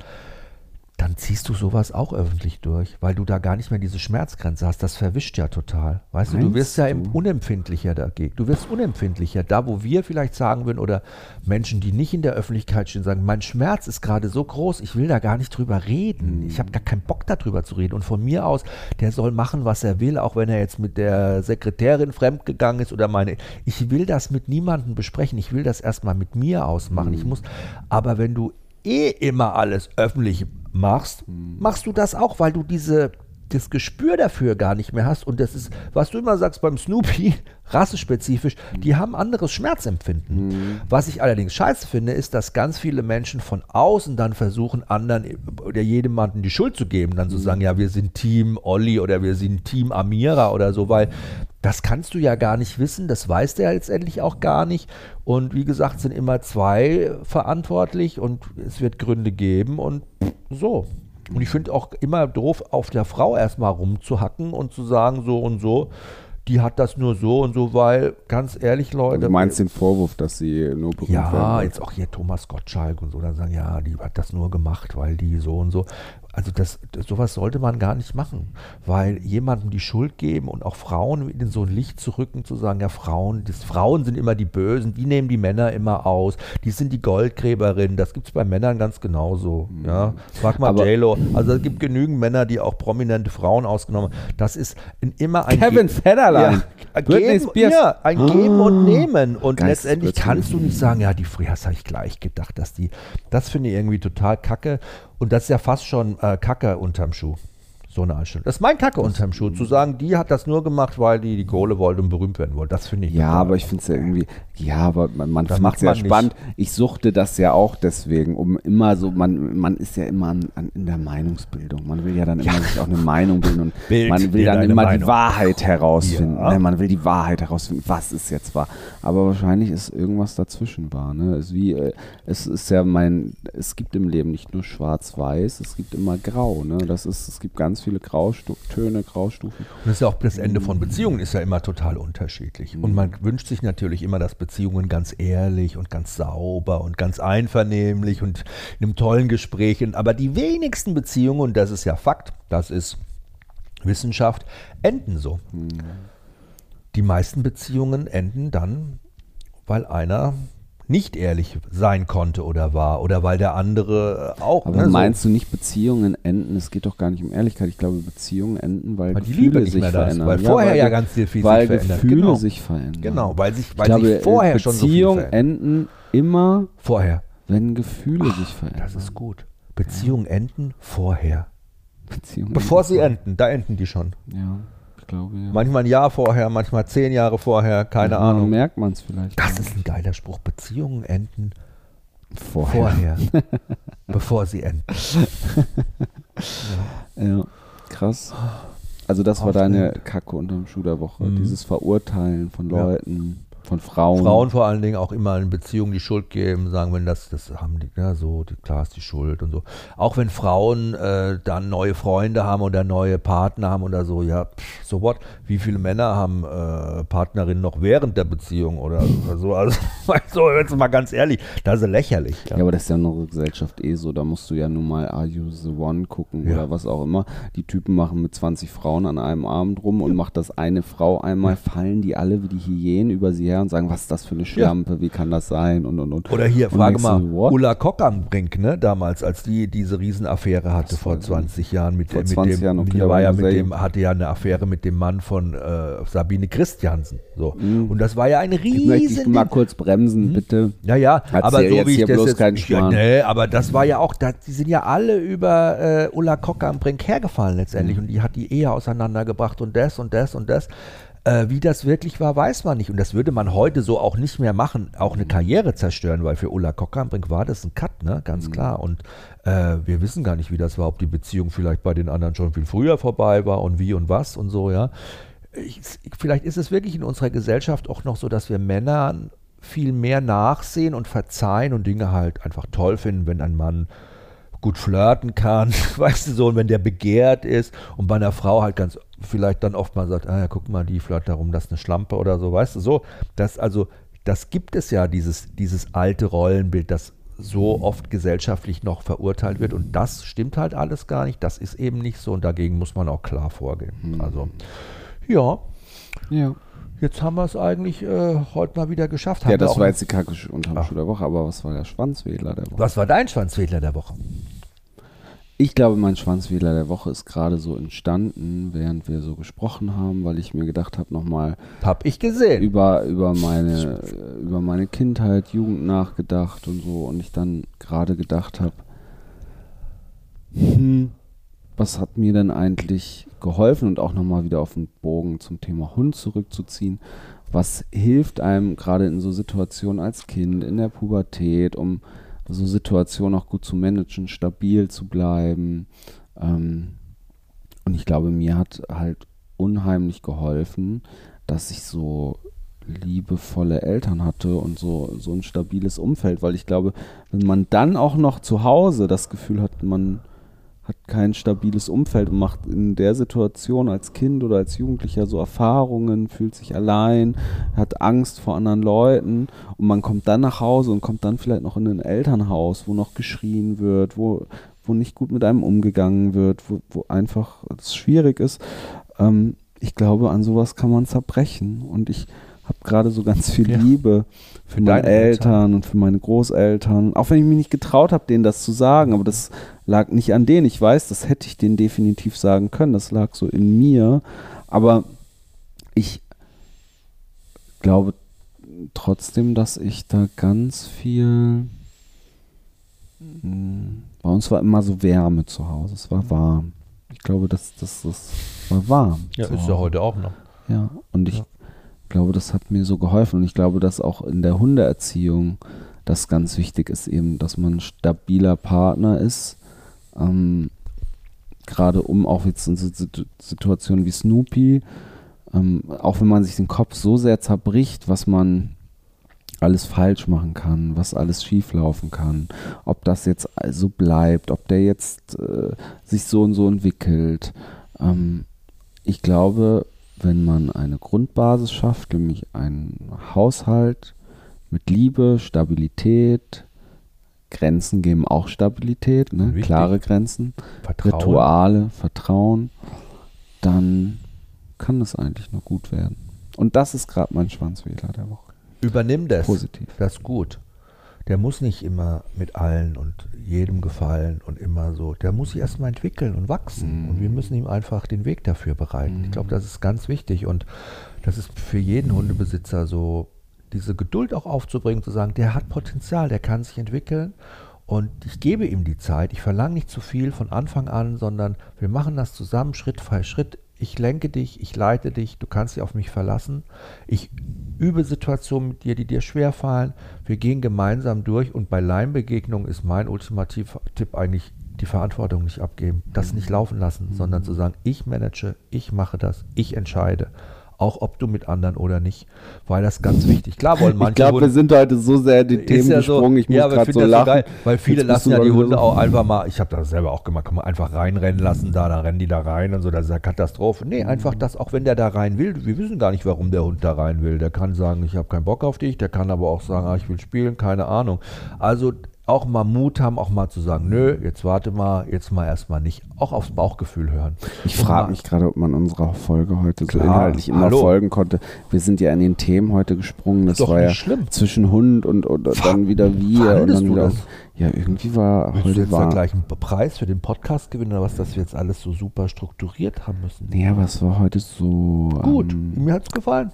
dann ziehst du sowas auch öffentlich durch, weil du da gar nicht mehr diese Schmerzgrenze hast. Das verwischt ja total. Weißt du, du
Meinst
wirst ja
du?
unempfindlicher dagegen. Du wirst unempfindlicher. Da, wo wir vielleicht sagen würden, oder Menschen, die nicht in der Öffentlichkeit stehen, sagen, mein Schmerz ist gerade so groß, ich will da gar nicht drüber reden.
Hm.
Ich habe gar keinen Bock darüber zu reden. Und von mir aus, der soll machen, was er will, auch wenn er jetzt mit der Sekretärin fremdgegangen ist oder meine. Ich will das mit niemandem besprechen. Ich will das erstmal mit mir ausmachen. Ich muss, aber wenn du eh immer alles öffentlich machst, machst du das auch, weil du diese das Gespür dafür gar nicht mehr hast und das ist, was du immer sagst beim Snoopy, rassespezifisch, die haben anderes Schmerzempfinden. Was ich allerdings scheiße finde, ist, dass ganz viele Menschen von außen dann versuchen, anderen oder jedemanden die Schuld zu geben, dann zu sagen, ja, wir sind Team Olli oder wir sind Team Amira oder so, weil das kannst du ja gar nicht wissen, das weiß der letztendlich auch gar nicht. Und wie gesagt, sind immer zwei verantwortlich und es wird Gründe geben und so. Und ich finde auch immer doof, auf der Frau erstmal rumzuhacken und zu sagen, so und so, die hat das nur so und so, weil, ganz ehrlich, Leute.
Du meinst den Vorwurf, dass sie nur berühmt
Ja, jetzt auch hier Thomas Gottschalk und so, dann sagen, ja, die hat das nur gemacht, weil die so und so. Also das, das, sowas sollte man gar nicht machen, weil jemandem die Schuld geben und auch Frauen in so ein Licht zu rücken, zu sagen, ja, Frauen, das, Frauen sind immer die Bösen, die nehmen die Männer immer aus, die sind die Goldgräberinnen, das gibt es bei Männern ganz genauso. Ja, frag mal
Mhm.
J-Lo. Also es gibt genügend Männer, die auch prominente Frauen ausgenommen haben. Das ist in, immer ein
Kevin Federline.
ja, geben, ja, ein Geben und
Ah.
Nehmen. Und letztendlich
Geistesblitz.
kannst du nicht sagen, ja, die das habe ich gleich gedacht, dass die, das finde ich irgendwie total kacke. Und das ist ja fast schon äh, Kacke unterm Schuh. So eine Einstellung. Das ist mein Kacke unterm Schuh. Zu sagen, die hat das nur gemacht, weil die die Kohle wollte und berühmt werden wollte. Das finde ich.
Ja, aber ich finde es ja irgendwie, ja, aber man, man
Das
macht es ja
man nicht.
spannend. Ich suchte das ja auch deswegen, um immer so, man, man ist ja immer an, an, in der Meinungsbildung. Man will ja dann immer sich auch eine Meinung bilden und
Bild
man will dann immer die
Meinung.
Wahrheit herausfinden.
Ja.
Ne, man will die Wahrheit herausfinden, was ist jetzt wahr. Aber wahrscheinlich ist irgendwas dazwischen wahr. Ne? Es, ist wie, äh, es ist ja mein, es gibt im Leben nicht nur schwarz-weiß, es gibt immer grau. Ne? Das ist, es gibt ganz viele Grautöne, Graustufen.
Und das ist ja auch das Ende von Beziehungen ist ja immer total unterschiedlich. Und man wünscht sich natürlich immer, dass Beziehungen ganz ehrlich und ganz sauber und ganz einvernehmlich und in einem tollen Gespräch. sind. Aber die wenigsten Beziehungen, und das ist ja Fakt, das ist Wissenschaft, enden so. die meisten Beziehungen enden dann, weil einer nicht ehrlich sein konnte oder war oder weil der andere auch.
Aber
ne,
meinst so du nicht, Beziehungen enden? Es geht doch gar nicht um Ehrlichkeit. Ich glaube, Beziehungen enden, weil,
weil die
Gefühle sich verändern.
weil vorher
weil,
ja ganz viel, viel
weil
sich verändert.
Gefühle
genau.
sich verändern.
genau, weil sich,
Ich
weil
glaube,
sich vorher schon so
Beziehungen enden immer,
Vorher.
wenn Gefühle sich verändern.
Das ist gut. Beziehungen enden vorher.
Beziehungen
Bevor sie
enden.
enden, da enden die schon.
Ja, ich glaube, ja.
Manchmal ein Jahr vorher, manchmal zehn Jahre vorher, keine
Ja,
Ahnung.
merkt man es vielleicht.
Das ist ein geiler Spruch. Beziehungen enden
vorher.
vorher, bevor sie enden.
Ja, krass. Also das war
Aufregend.
deine Kacke unterm Schuh der Woche.
Mhm.
Dieses Verurteilen von
Ja.
Leuten, von Frauen.
Frauen vor allen Dingen auch immer in Beziehungen die Schuld geben, sagen, wenn das, das haben die, ja, so, die, klar ist die Schuld und so. Auch wenn Frauen äh, dann neue Freunde haben oder neue Partner haben oder so, ja, pff, so what? Wie viele Männer haben äh, Partnerinnen noch während der Beziehung oder, oder so? Also, so, jetzt mal ganz ehrlich, das ist lächerlich.
Ja, aber das ist ja in unserer Gesellschaft eh so. Da musst du ja nun mal Are You the One gucken
Ja.
oder was auch immer. Die Typen machen mit 20 Frauen an einem Abend rum und macht das eine Frau einmal, fallen die alle wie die Hyänen über sie her und sagen, was ist das für eine Schlampe, wie kann das sein und und und.
Oder hier,
Und
frage mal,
what?
Ulla Kock am Brink, ne, damals, als die diese Riesenaffäre hatte
Das
vor
war-
20 Jahren mit,
vor
mit
20
dem,
Jahren, okay,
war ja
ich
mit dem, hatte ja eine Affäre mit dem Mann von äh, Sabine Christiansen. So.
Mhm.
Und das war ja ein
Ich möchte
riesen.
mal kurz bremsen, bitte.
Ja, ja,
Erzähl
aber so wie ich das
bloß
jetzt,
keinen
ich,
Schmarrn.
nee, aber das war ja auch, da, die sind ja alle über äh, Ulla Kock am Brink hergefallen
Mhm.
letztendlich und die hat die Ehe auseinandergebracht und das und das und das. Äh, wie das wirklich war, weiß man nicht. Und das würde man heute so auch nicht mehr machen, auch eine Karriere zerstören, weil für Ulla Kock am Brink war das ein Cut, ne? Ganz klar. Und äh, wir wissen gar nicht, wie das war, ob die Beziehung vielleicht bei den anderen schon viel früher vorbei war und wie und was und so, ja. Ich, vielleicht ist es wirklich in unserer Gesellschaft auch noch so, dass wir Männern viel mehr nachsehen und verzeihen und Dinge halt einfach toll finden, wenn ein Mann gut flirten kann, weißt du so, und wenn der begehrt ist und bei einer Frau halt ganz vielleicht dann oft mal sagt, ah ja, guck mal, die flirtet darum, das ist eine Schlampe oder so, weißt du, so, das also, das gibt es ja, dieses, dieses alte Rollenbild, das so oft gesellschaftlich noch verurteilt wird und das stimmt halt alles gar nicht, das ist eben nicht so und dagegen muss man auch klar vorgehen. Also, ja,
Ja.
jetzt haben wir es eigentlich äh, heute mal wieder geschafft.
Ja,
Haben
das war jetzt die Kacke unterm. Schuh der Woche, aber was war der Schwanzwedler der Woche?
Was war dein Schwanzwedler der Woche?
Ich glaube, mein Schwanzwedler der Woche ist gerade so entstanden, während wir so gesprochen haben, weil ich mir gedacht habe, nochmal
Hab ich gesehen.
über, über, meine, über meine Kindheit, Jugend nachgedacht und so und ich dann gerade gedacht habe, hm, was hat mir denn eigentlich geholfen und auch nochmal wieder auf den Bogen zum Thema Hund zurückzuziehen. Was hilft einem gerade in so Situationen als Kind, in der Pubertät, um so Situationen auch gut zu managen, stabil zu bleiben. Ähm, und ich glaube, mir hat halt unheimlich geholfen, dass ich so liebevolle Eltern hatte und so, so ein stabiles Umfeld, weil ich glaube, wenn man dann auch noch zu Hause das Gefühl hat, man hat kein stabiles Umfeld und macht in der Situation als Kind oder als Jugendlicher so Erfahrungen, fühlt sich allein, hat Angst vor anderen Leuten und man kommt dann nach Hause und kommt dann vielleicht noch in ein Elternhaus, wo noch geschrien wird, wo, wo nicht gut mit einem umgegangen wird, wo, wo einfach es schwierig ist. Ähm, ich glaube, an sowas kann man zerbrechen und ich habe gerade so ganz viel
Ja.
Liebe für meine
Eltern.
Eltern und für meine Großeltern. Auch wenn ich mich nicht getraut habe, denen das zu sagen, aber das lag nicht an denen. Ich weiß, das hätte ich denen definitiv sagen können. Das lag so in mir. Aber ich glaube trotzdem, dass ich da ganz viel. Mm, Bei uns war immer so Wärme zu Hause. Es war warm. Ich glaube, dass das, das war warm.
Ja, ist ja heute auch noch.
Ja, und ich
Ja.
Glaube, das hat mir so geholfen. Und ich glaube, dass auch in der Hundeerziehung das ganz wichtig ist, eben, dass man ein stabiler Partner ist. Ähm, Gerade um auch jetzt in so Situ- Situationen wie Snoopy, ähm, auch wenn man sich den Kopf so sehr zerbricht, was man alles falsch machen kann, was alles schief laufen kann, ob das jetzt so bleibt, ob der jetzt äh, sich so und so entwickelt. Ähm, ich glaube, wenn man eine Grundbasis schafft, nämlich einen Haushalt mit Liebe, Stabilität, Grenzen geben auch Stabilität, ne? Klare Grenzen,
Vertrauen.
Rituale, Vertrauen, dann kann es eigentlich nur gut werden. Und das ist gerade mein Schwanzwähler der Woche.
Übernimm das.
Positiv.
Das ist gut. Der muss nicht immer mit allen und jedem gefallen und immer so. Der muss sich erstmal entwickeln und wachsen.
Mhm.
Und wir müssen ihm einfach den Weg dafür bereiten. Ich glaube, das ist ganz wichtig. Und das ist für jeden Hundebesitzer so, diese Geduld auch aufzubringen, zu sagen, der hat Potenzial, der kann sich entwickeln. Und ich gebe ihm die Zeit. Ich verlange nicht zu viel von Anfang an, sondern wir machen das zusammen, Schritt für Schritt. Ich lenke dich, ich leite dich, du kannst dich auf mich verlassen. Ich übe Situationen mit dir, die dir schwerfallen. Wir gehen gemeinsam durch und bei Leinbegegnungen ist mein ultimativer Tipp eigentlich, die Verantwortung nicht abgeben, das nicht laufen lassen, sondern zu sagen, ich manage, ich mache das, ich entscheide. Auch ob du mit anderen oder nicht, weil das ganz wichtig. Klar wollen manche
Ich glaube, wir sind heute so sehr in die Themen
ja so,
gesprungen. Ich muss
ja,
gerade so lachen.
geil, weil viele lassen ja die Hunde
so-
auch einfach mal, ich habe das selber auch gemacht, kann man einfach reinrennen lassen, da, da rennen die da rein und so, das ist ja Katastrophe. Nee, einfach das, auch wenn der da rein will, wir wissen gar nicht, warum der Hund da rein will. Der kann sagen, ich habe keinen Bock auf dich, der kann aber auch sagen, ah, ich will spielen, keine Ahnung. Also auch mal Mut haben, auch mal zu sagen, nö, jetzt warte mal, jetzt mal erstmal nicht. Auch aufs Bauchgefühl hören.
Ich frage mich gerade, ob man unserer Folge heute so
Klar,
inhaltlich immer
hallo.
folgen konnte. Wir sind ja in den Themen heute gesprungen. Das
Doch
war ja
schlimm.
zwischen Hund und, und dann wieder wir und dann wieder.
das?
Ja, irgendwie war
Willst du
heute
jetzt
war.
gleich einen Preis für den Podcast gewinnen oder was, dass wir jetzt alles so super strukturiert haben müssen?
Nee, aber es war heute so.
Gut,
ähm,
mir hat's gefallen.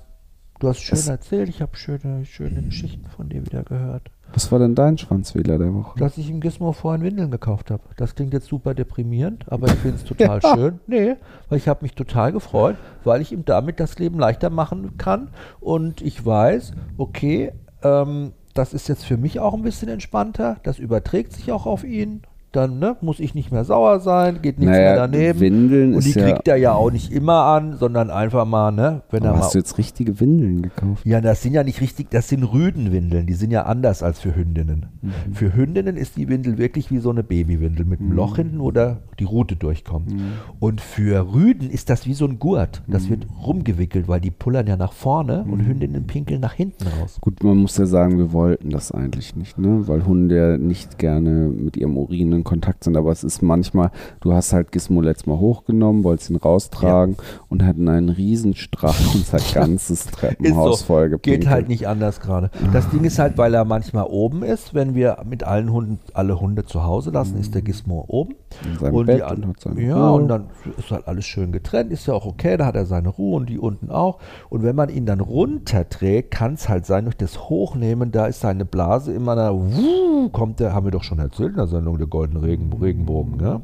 Du hast schön
Es-
erzählt, ich habe schöne, schöne Geschichten von dir wieder gehört.
Was war denn dein Schwanzwähler der Woche?
Dass ich im Gizmo vorhin Windeln gekauft habe. Das klingt jetzt super deprimierend, aber ich finde es total schön. Nee, weil ich habe mich total gefreut, weil ich ihm damit das Leben leichter machen kann. Und ich weiß, okay, ähm, das ist jetzt für mich auch ein bisschen entspannter. Das überträgt sich auch auf ihn. Dann ne, muss ich nicht mehr sauer sein, geht nichts mehr
Naja,
daneben.
Windeln
Und die
ist ja.
kriegt er ja auch nicht immer an, sondern einfach mal, ne, wenn er mal
hast du jetzt richtige Windeln gekauft?
ja, das sind ja nicht richtig, das sind Rüdenwindeln, die sind ja anders als für Hündinnen.
Mhm.
Für Hündinnen ist die Windel wirklich wie so eine Babywindel mit einem Loch hinten, wo da die Rute durchkommt.
Mhm.
Und für Rüden ist das wie so ein Gurt. Das wird rumgewickelt, weil die pullern ja nach vorne
Mhm.
und Hündinnen pinkeln nach hinten raus.
Gut, man muss ja sagen, wir wollten das eigentlich nicht, ne? Weil Hunde ja nicht gerne mit ihrem Urin in Kontakt sind. Aber es ist manchmal, du hast halt Gizmo letztes Mal hochgenommen, wolltest ihn raustragen und hatten einen Riesenstrahl und sein ganzes Treppenhaus
Ist
voll
Geht halt nicht anders gerade. Das Ding ist halt, weil er manchmal oben ist, wenn wir mit allen Hunden alle Hunde zu Hause lassen, ist der Gizmo oben.
In seinem
und
Bett
die an-
und hat seine
ja,
Ruhe.
und dann ist halt alles schön getrennt, ist ja auch okay, da hat er seine Ruhe und die unten auch. Und wenn man ihn dann runterträgt, kann es halt sein, durch das Hochnehmen, da ist seine Blase immer da, wuh, kommt der, haben wir doch schon erzählt in der Sendung, der goldene Regen, Regenbogen. Ne?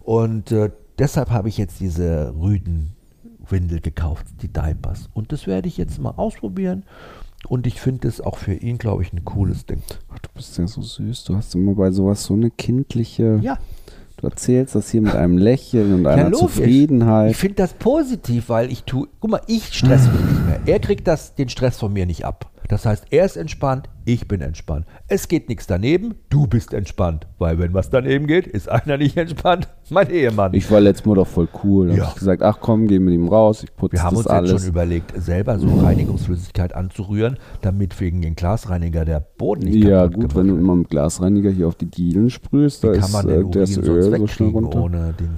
Und äh, deshalb habe ich jetzt diese Rüdenwindel gekauft, die Diapers. Und das werde ich jetzt mal ausprobieren. Und ich finde es auch für ihn, glaube ich, ein cooles Ding.
Ach, du bist ja so süß. Du hast immer bei sowas so eine kindliche.
Ja,
Du erzählst das hier mit einem Lächeln und
Ja,
einer
logisch.
Zufriedenheit.
Ich finde das positiv, weil ich tue, guck mal, ich stress mich nicht mehr. Er kriegt das, den Stress von mir nicht ab. Das heißt, er ist entspannt, ich bin entspannt. Es geht nichts daneben, du bist entspannt. Weil wenn was daneben geht, ist einer nicht entspannt, mein Ehemann.
Ich war letztes Mal doch voll cool. Da
Ja.
hab ich gesagt, ach komm, geh mit ihm raus, ich putze
wir haben uns
alles.
jetzt schon überlegt, selber so Reinigungsflüssigkeit anzurühren, damit wegen den Glasreiniger der Boden nicht
ja, gut, wenn du immer mit Glasreiniger hier auf die Dielen sprühst, da
Wie kann
ist
man
äh,
den
das
Urin
Öl
sonst
so schnell runter.
ohne Ding?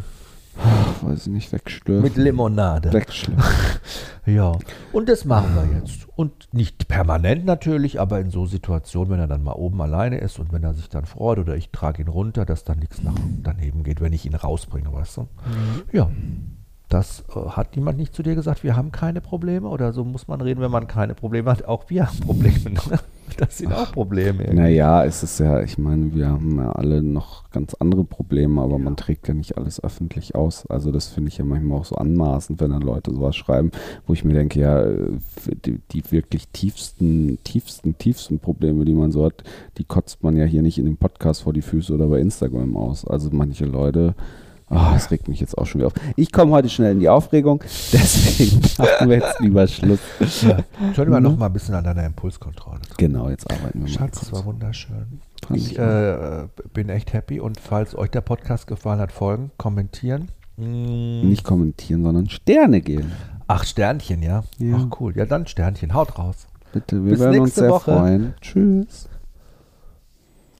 Ach, weiß ich nicht, wegschlürfen.
Mit Limonade.
Wegschlürfen.
Ja, und das machen wir jetzt. Und nicht permanent natürlich, aber in so Situationen, wenn er dann mal oben alleine ist und wenn er sich dann freut oder ich trage ihn runter, dass dann nichts nach daneben geht, wenn ich ihn rausbringe, weißt du? Ja. Das äh, hat jemand nicht zu dir gesagt, wir haben keine Probleme oder so muss man reden, wenn man keine Probleme hat. Auch wir haben Probleme. Das sind auch Probleme. irgendwie.
Naja, es ist ja, ich meine, wir haben ja alle noch ganz andere Probleme, aber man trägt ja nicht alles öffentlich aus. Also das finde ich ja manchmal auch so anmaßend, wenn dann Leute sowas schreiben, wo ich mir denke, ja, die, die wirklich tiefsten, tiefsten, tiefsten Probleme, die man so hat, die kotzt man ja hier nicht in dem Podcast vor die Füße oder bei Instagram aus. Also manche Leute, ah, das regt mich jetzt auch schon wieder auf. Ich komme heute schnell in die Aufregung, deswegen machen wir jetzt lieber Schluss.
Können wir noch mal ein bisschen an deiner Impulskontrolle.
Genau, jetzt arbeiten wir mal
Schatz, das war wunderschön.
Ich
äh, bin echt happy und falls euch der Podcast gefallen hat, folgen, kommentieren. Mm,
Nicht kommentieren, sondern Sterne geben.
Ach, Sternchen, ja?
Ja.
Ach, cool. Ja, dann Sternchen. Haut raus.
Bitte, wir
Bis
werden uns
nächste
sehr
Woche.
freuen. Tschüss.